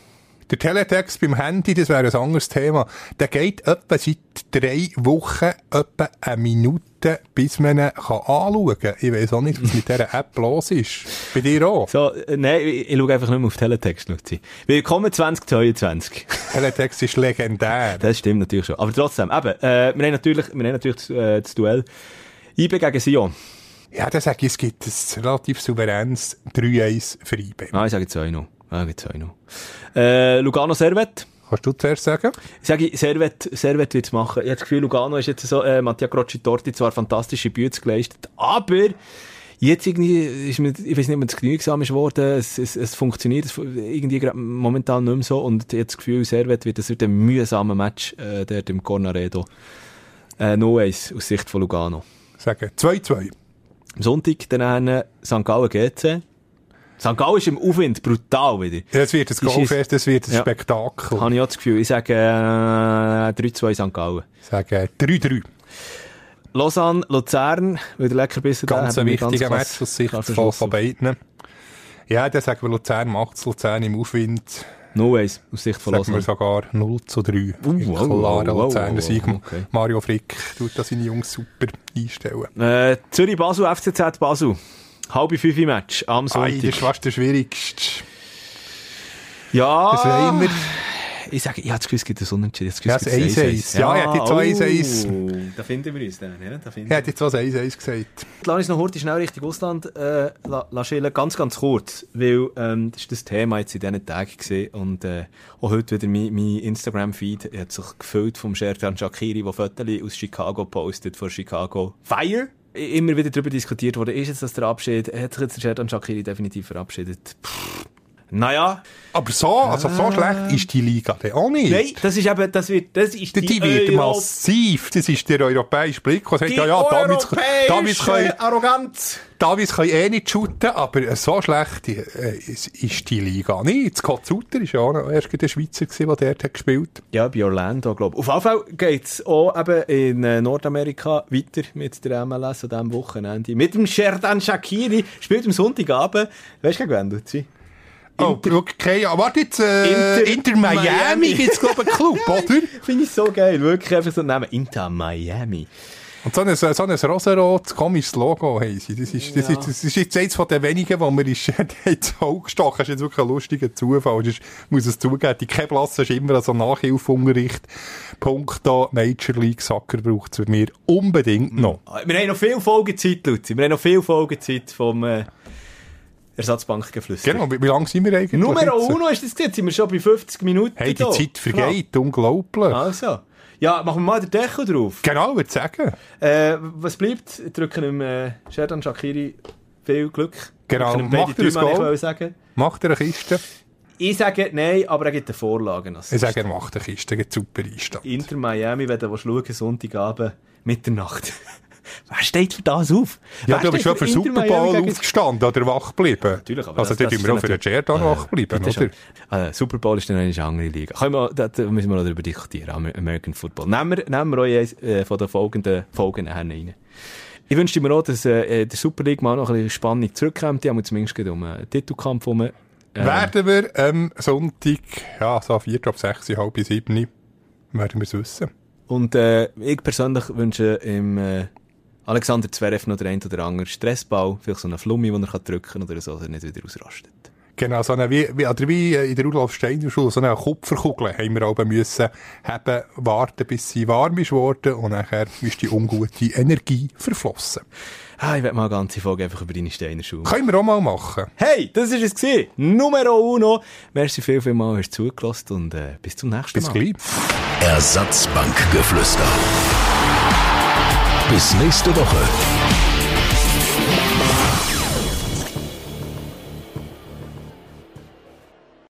Der Teletext beim Handy, das wäre ein anderes Thema. Der geht etwa seit drei Wochen etwa eine Minute, bis man ihn kann anschauen kann. Ich weiss auch nicht, was mit dieser App los ist. Bei dir auch. so, äh, nein, ich, ich schaue einfach nicht mehr auf Teletext, Luzi. Willkommen 2022. *laughs* Teletext ist legendär. Das stimmt natürlich schon. Aber trotzdem, eben, äh, wir haben natürlich, wir haben natürlich das, äh, das Duell IB gegen Sion. Ja, dann sage ich, es gibt ein relativ souveränes 3-1 für IB. Ah, ich sage 2-0. Ah, ich sage 2-0. Äh, Lugano Servet. Kannst du zuerst sagen? Ich sage, Servet, Servet wird's machen. Ich habe das Gefühl, Lugano ist jetzt so, äh, Mattia Crocci-Torti zwar fantastische Bühne geleistet, aber jetzt irgendwie ist mir, ich weiß nicht, ob es genügsam ist geworden, es, es, es funktioniert es, irgendwie momentan nicht mehr so und ich habe das Gefühl, Servet wird, das wird ein mühsamer Match, äh, der im Cornaredo. Äh, no ways, aus Sicht von Lugano. Sagen 2-2. Am Sonntag dann St. Gallen GC. St. Gallen ist im Aufwind brutal wieder. Ja, Das wird ein Goalfest, das wird ein Ja. Spektakel. Habe ich auch das Gefühl. Ich sage äh, 3-2 St. Gallen. Ich sage 3-3. Lausanne, Luzern, wieder lecker bisschen Ganz ein wichtiger Match aus Sicht von, von beiden. Ja, dann sagen wir, Luzern macht es, Luzern im Aufwind. No ways, aus Sicht von Sagen wir Lausanne. sogar 0 zu 3. Uh, wow, klarer wow, Luzerner wow, Sieg. okay. Mario Frick tut da seine Jungs super einstellen. Äh, Zürich-Basel, FCZ Halbe fünf Match am Ei, Sonntag. das ist fast der schwierigste. ja, Das wollen wir. ich sage, ich habe das Gefühl, es gibt ein Unentschieden. Ja, das Gefühl, das es gibt 1-1. Ja, ich hätte jetzt auch 1-1. Oh, Da finden wir uns dann, ja? Da finden Ich hätte jetzt was 1-1 gesagt. Lass uns noch kurz schnell Richtung Ausland äh, la. Ganz, ganz kurz, weil ähm, das ist das Thema jetzt in diesen Tagen gesehen und äh, auch heute wieder mein, mein Instagram-Feed hat sich gefüllt vom Sherdan Shakiri, der Fotos aus Chicago postet, von Chicago Fire. Immer wieder darüber diskutiert wurde, ist jetzt das der Abschied? Hat sich jetzt der Sherdan Shakiri definitiv verabschiedet? Pff, naja, Aber so, also so schlecht ist die Liga dann auch nicht. Ah. nein, das ist eben, das wird, das ist Die, die wird Euro- massiv. Das ist der europäische Blick. der sagt, ja, ja, Davids, Davids, können, Arroganz. Davids können eh nicht shooten, aber so schlecht äh, ist die Liga nicht. Scott Sutter ist ja auch noch erst der Schweizer gewesen, der dort hat gespielt. Ja, bei Orlando, glaube ich. Auf jeden Fall geht's auch eben in äh, Nordamerika weiter mit der MLS an diesem Wochenende. Mit dem Sherdan Shakiri. Spielt am Sonntagabend. Weißt du, gegen wen du? Oh, okay, ja, warte jetzt, äh, Inter- Inter, Miami, Miami. gibt's glaube ich einen Club, *laughs* oder? Finde ich so geil. Wirklich einfach so Namen. Inter Miami. Und so ein, so ein rosarotes, komisches Logo haben sie. Das ist, das Ja. ist, das ist jetzt eins von den wenigen, wo mir ist, *laughs* ins Auge gestochen Das ist jetzt wirklich ein lustiger Zufall. Das ist, muss es zugeben, die Keblasse ist immer so Nachhilfunterricht. Punkto Major League Soccer braucht es mir unbedingt noch. Wir haben noch viel Folgezeit, Luzi. Wir haben noch viel Folgezeit vom äh, Ersatzbankgeflüster. Genau, wie, wie lange sind wir eigentlich? Jetzt? uno ist das jetzt. Sind wir schon bei 50 Minuten Hey, die da. Zeit vergeht, unglaublich. Knapp. Also. Ja, machen wir mal den Deckel drauf. Genau, würde ich sagen. Äh, was bleibt? Drücken dem äh, Sherdan Shakiri viel Glück. Genau, Wir macht er ein Goal? sagen. Macht er eine Kiste? Ich sage nein, aber er gibt eine Vorlage. Ich sage, er macht eine Kiste, gibt super Einstand. Inter Miami, wenn du schauen Sonntagabend, Mitternacht. *laughs* Wer steht für das auf? Ja, Wer du bist schon für Super Bowl aufgestanden oder wach geblieben. Natürlich, aber Also, das- da das ist auch für den auch wach geblieben, oder? Äh, Super Bowl ist dann eine andere Liga. Können wir, da, müssen wir noch darüber diskutieren. Amer- American Football. Nehmen wir, nehmen wir euch eins, äh, von den folgenden Folgen rein. Ich wünschte mir auch, dass äh, der Super League mal noch ein bisschen Spannung zurückkommt. Die haben wir zumindest gerade um einen Titelkampf herum. Ähm, Werden wir am Sonntag, ja, so 4 ab 6, halb bis 7, werden wir es wissen. Und äh, ich persönlich wünsche im äh, Alexander Zverev noch den einen oder anderen Stressball, vielleicht so einen Flummi, den er kann drücken kann oder so, dass er nicht wieder ausrastet. Genau, so eine, wie, wie, oder wie in der Rudolf Steiner Schule, so eine Kupferkugel haben wir oben müssen haben, warten, bis sie warm ist worden und nachher ist die ungute Energie verflossen. Ah, ich werde mal eine ganze Folge einfach über deine Steiner Schule. Können wir auch mal machen. Hey, das ist es gewesen. Numero uno. Merci viel, viel mal, hast du zugelassen und äh, bis zum nächsten Bis Mal. gleich. Ersatzbankgeflüster. Bis nächste Woche.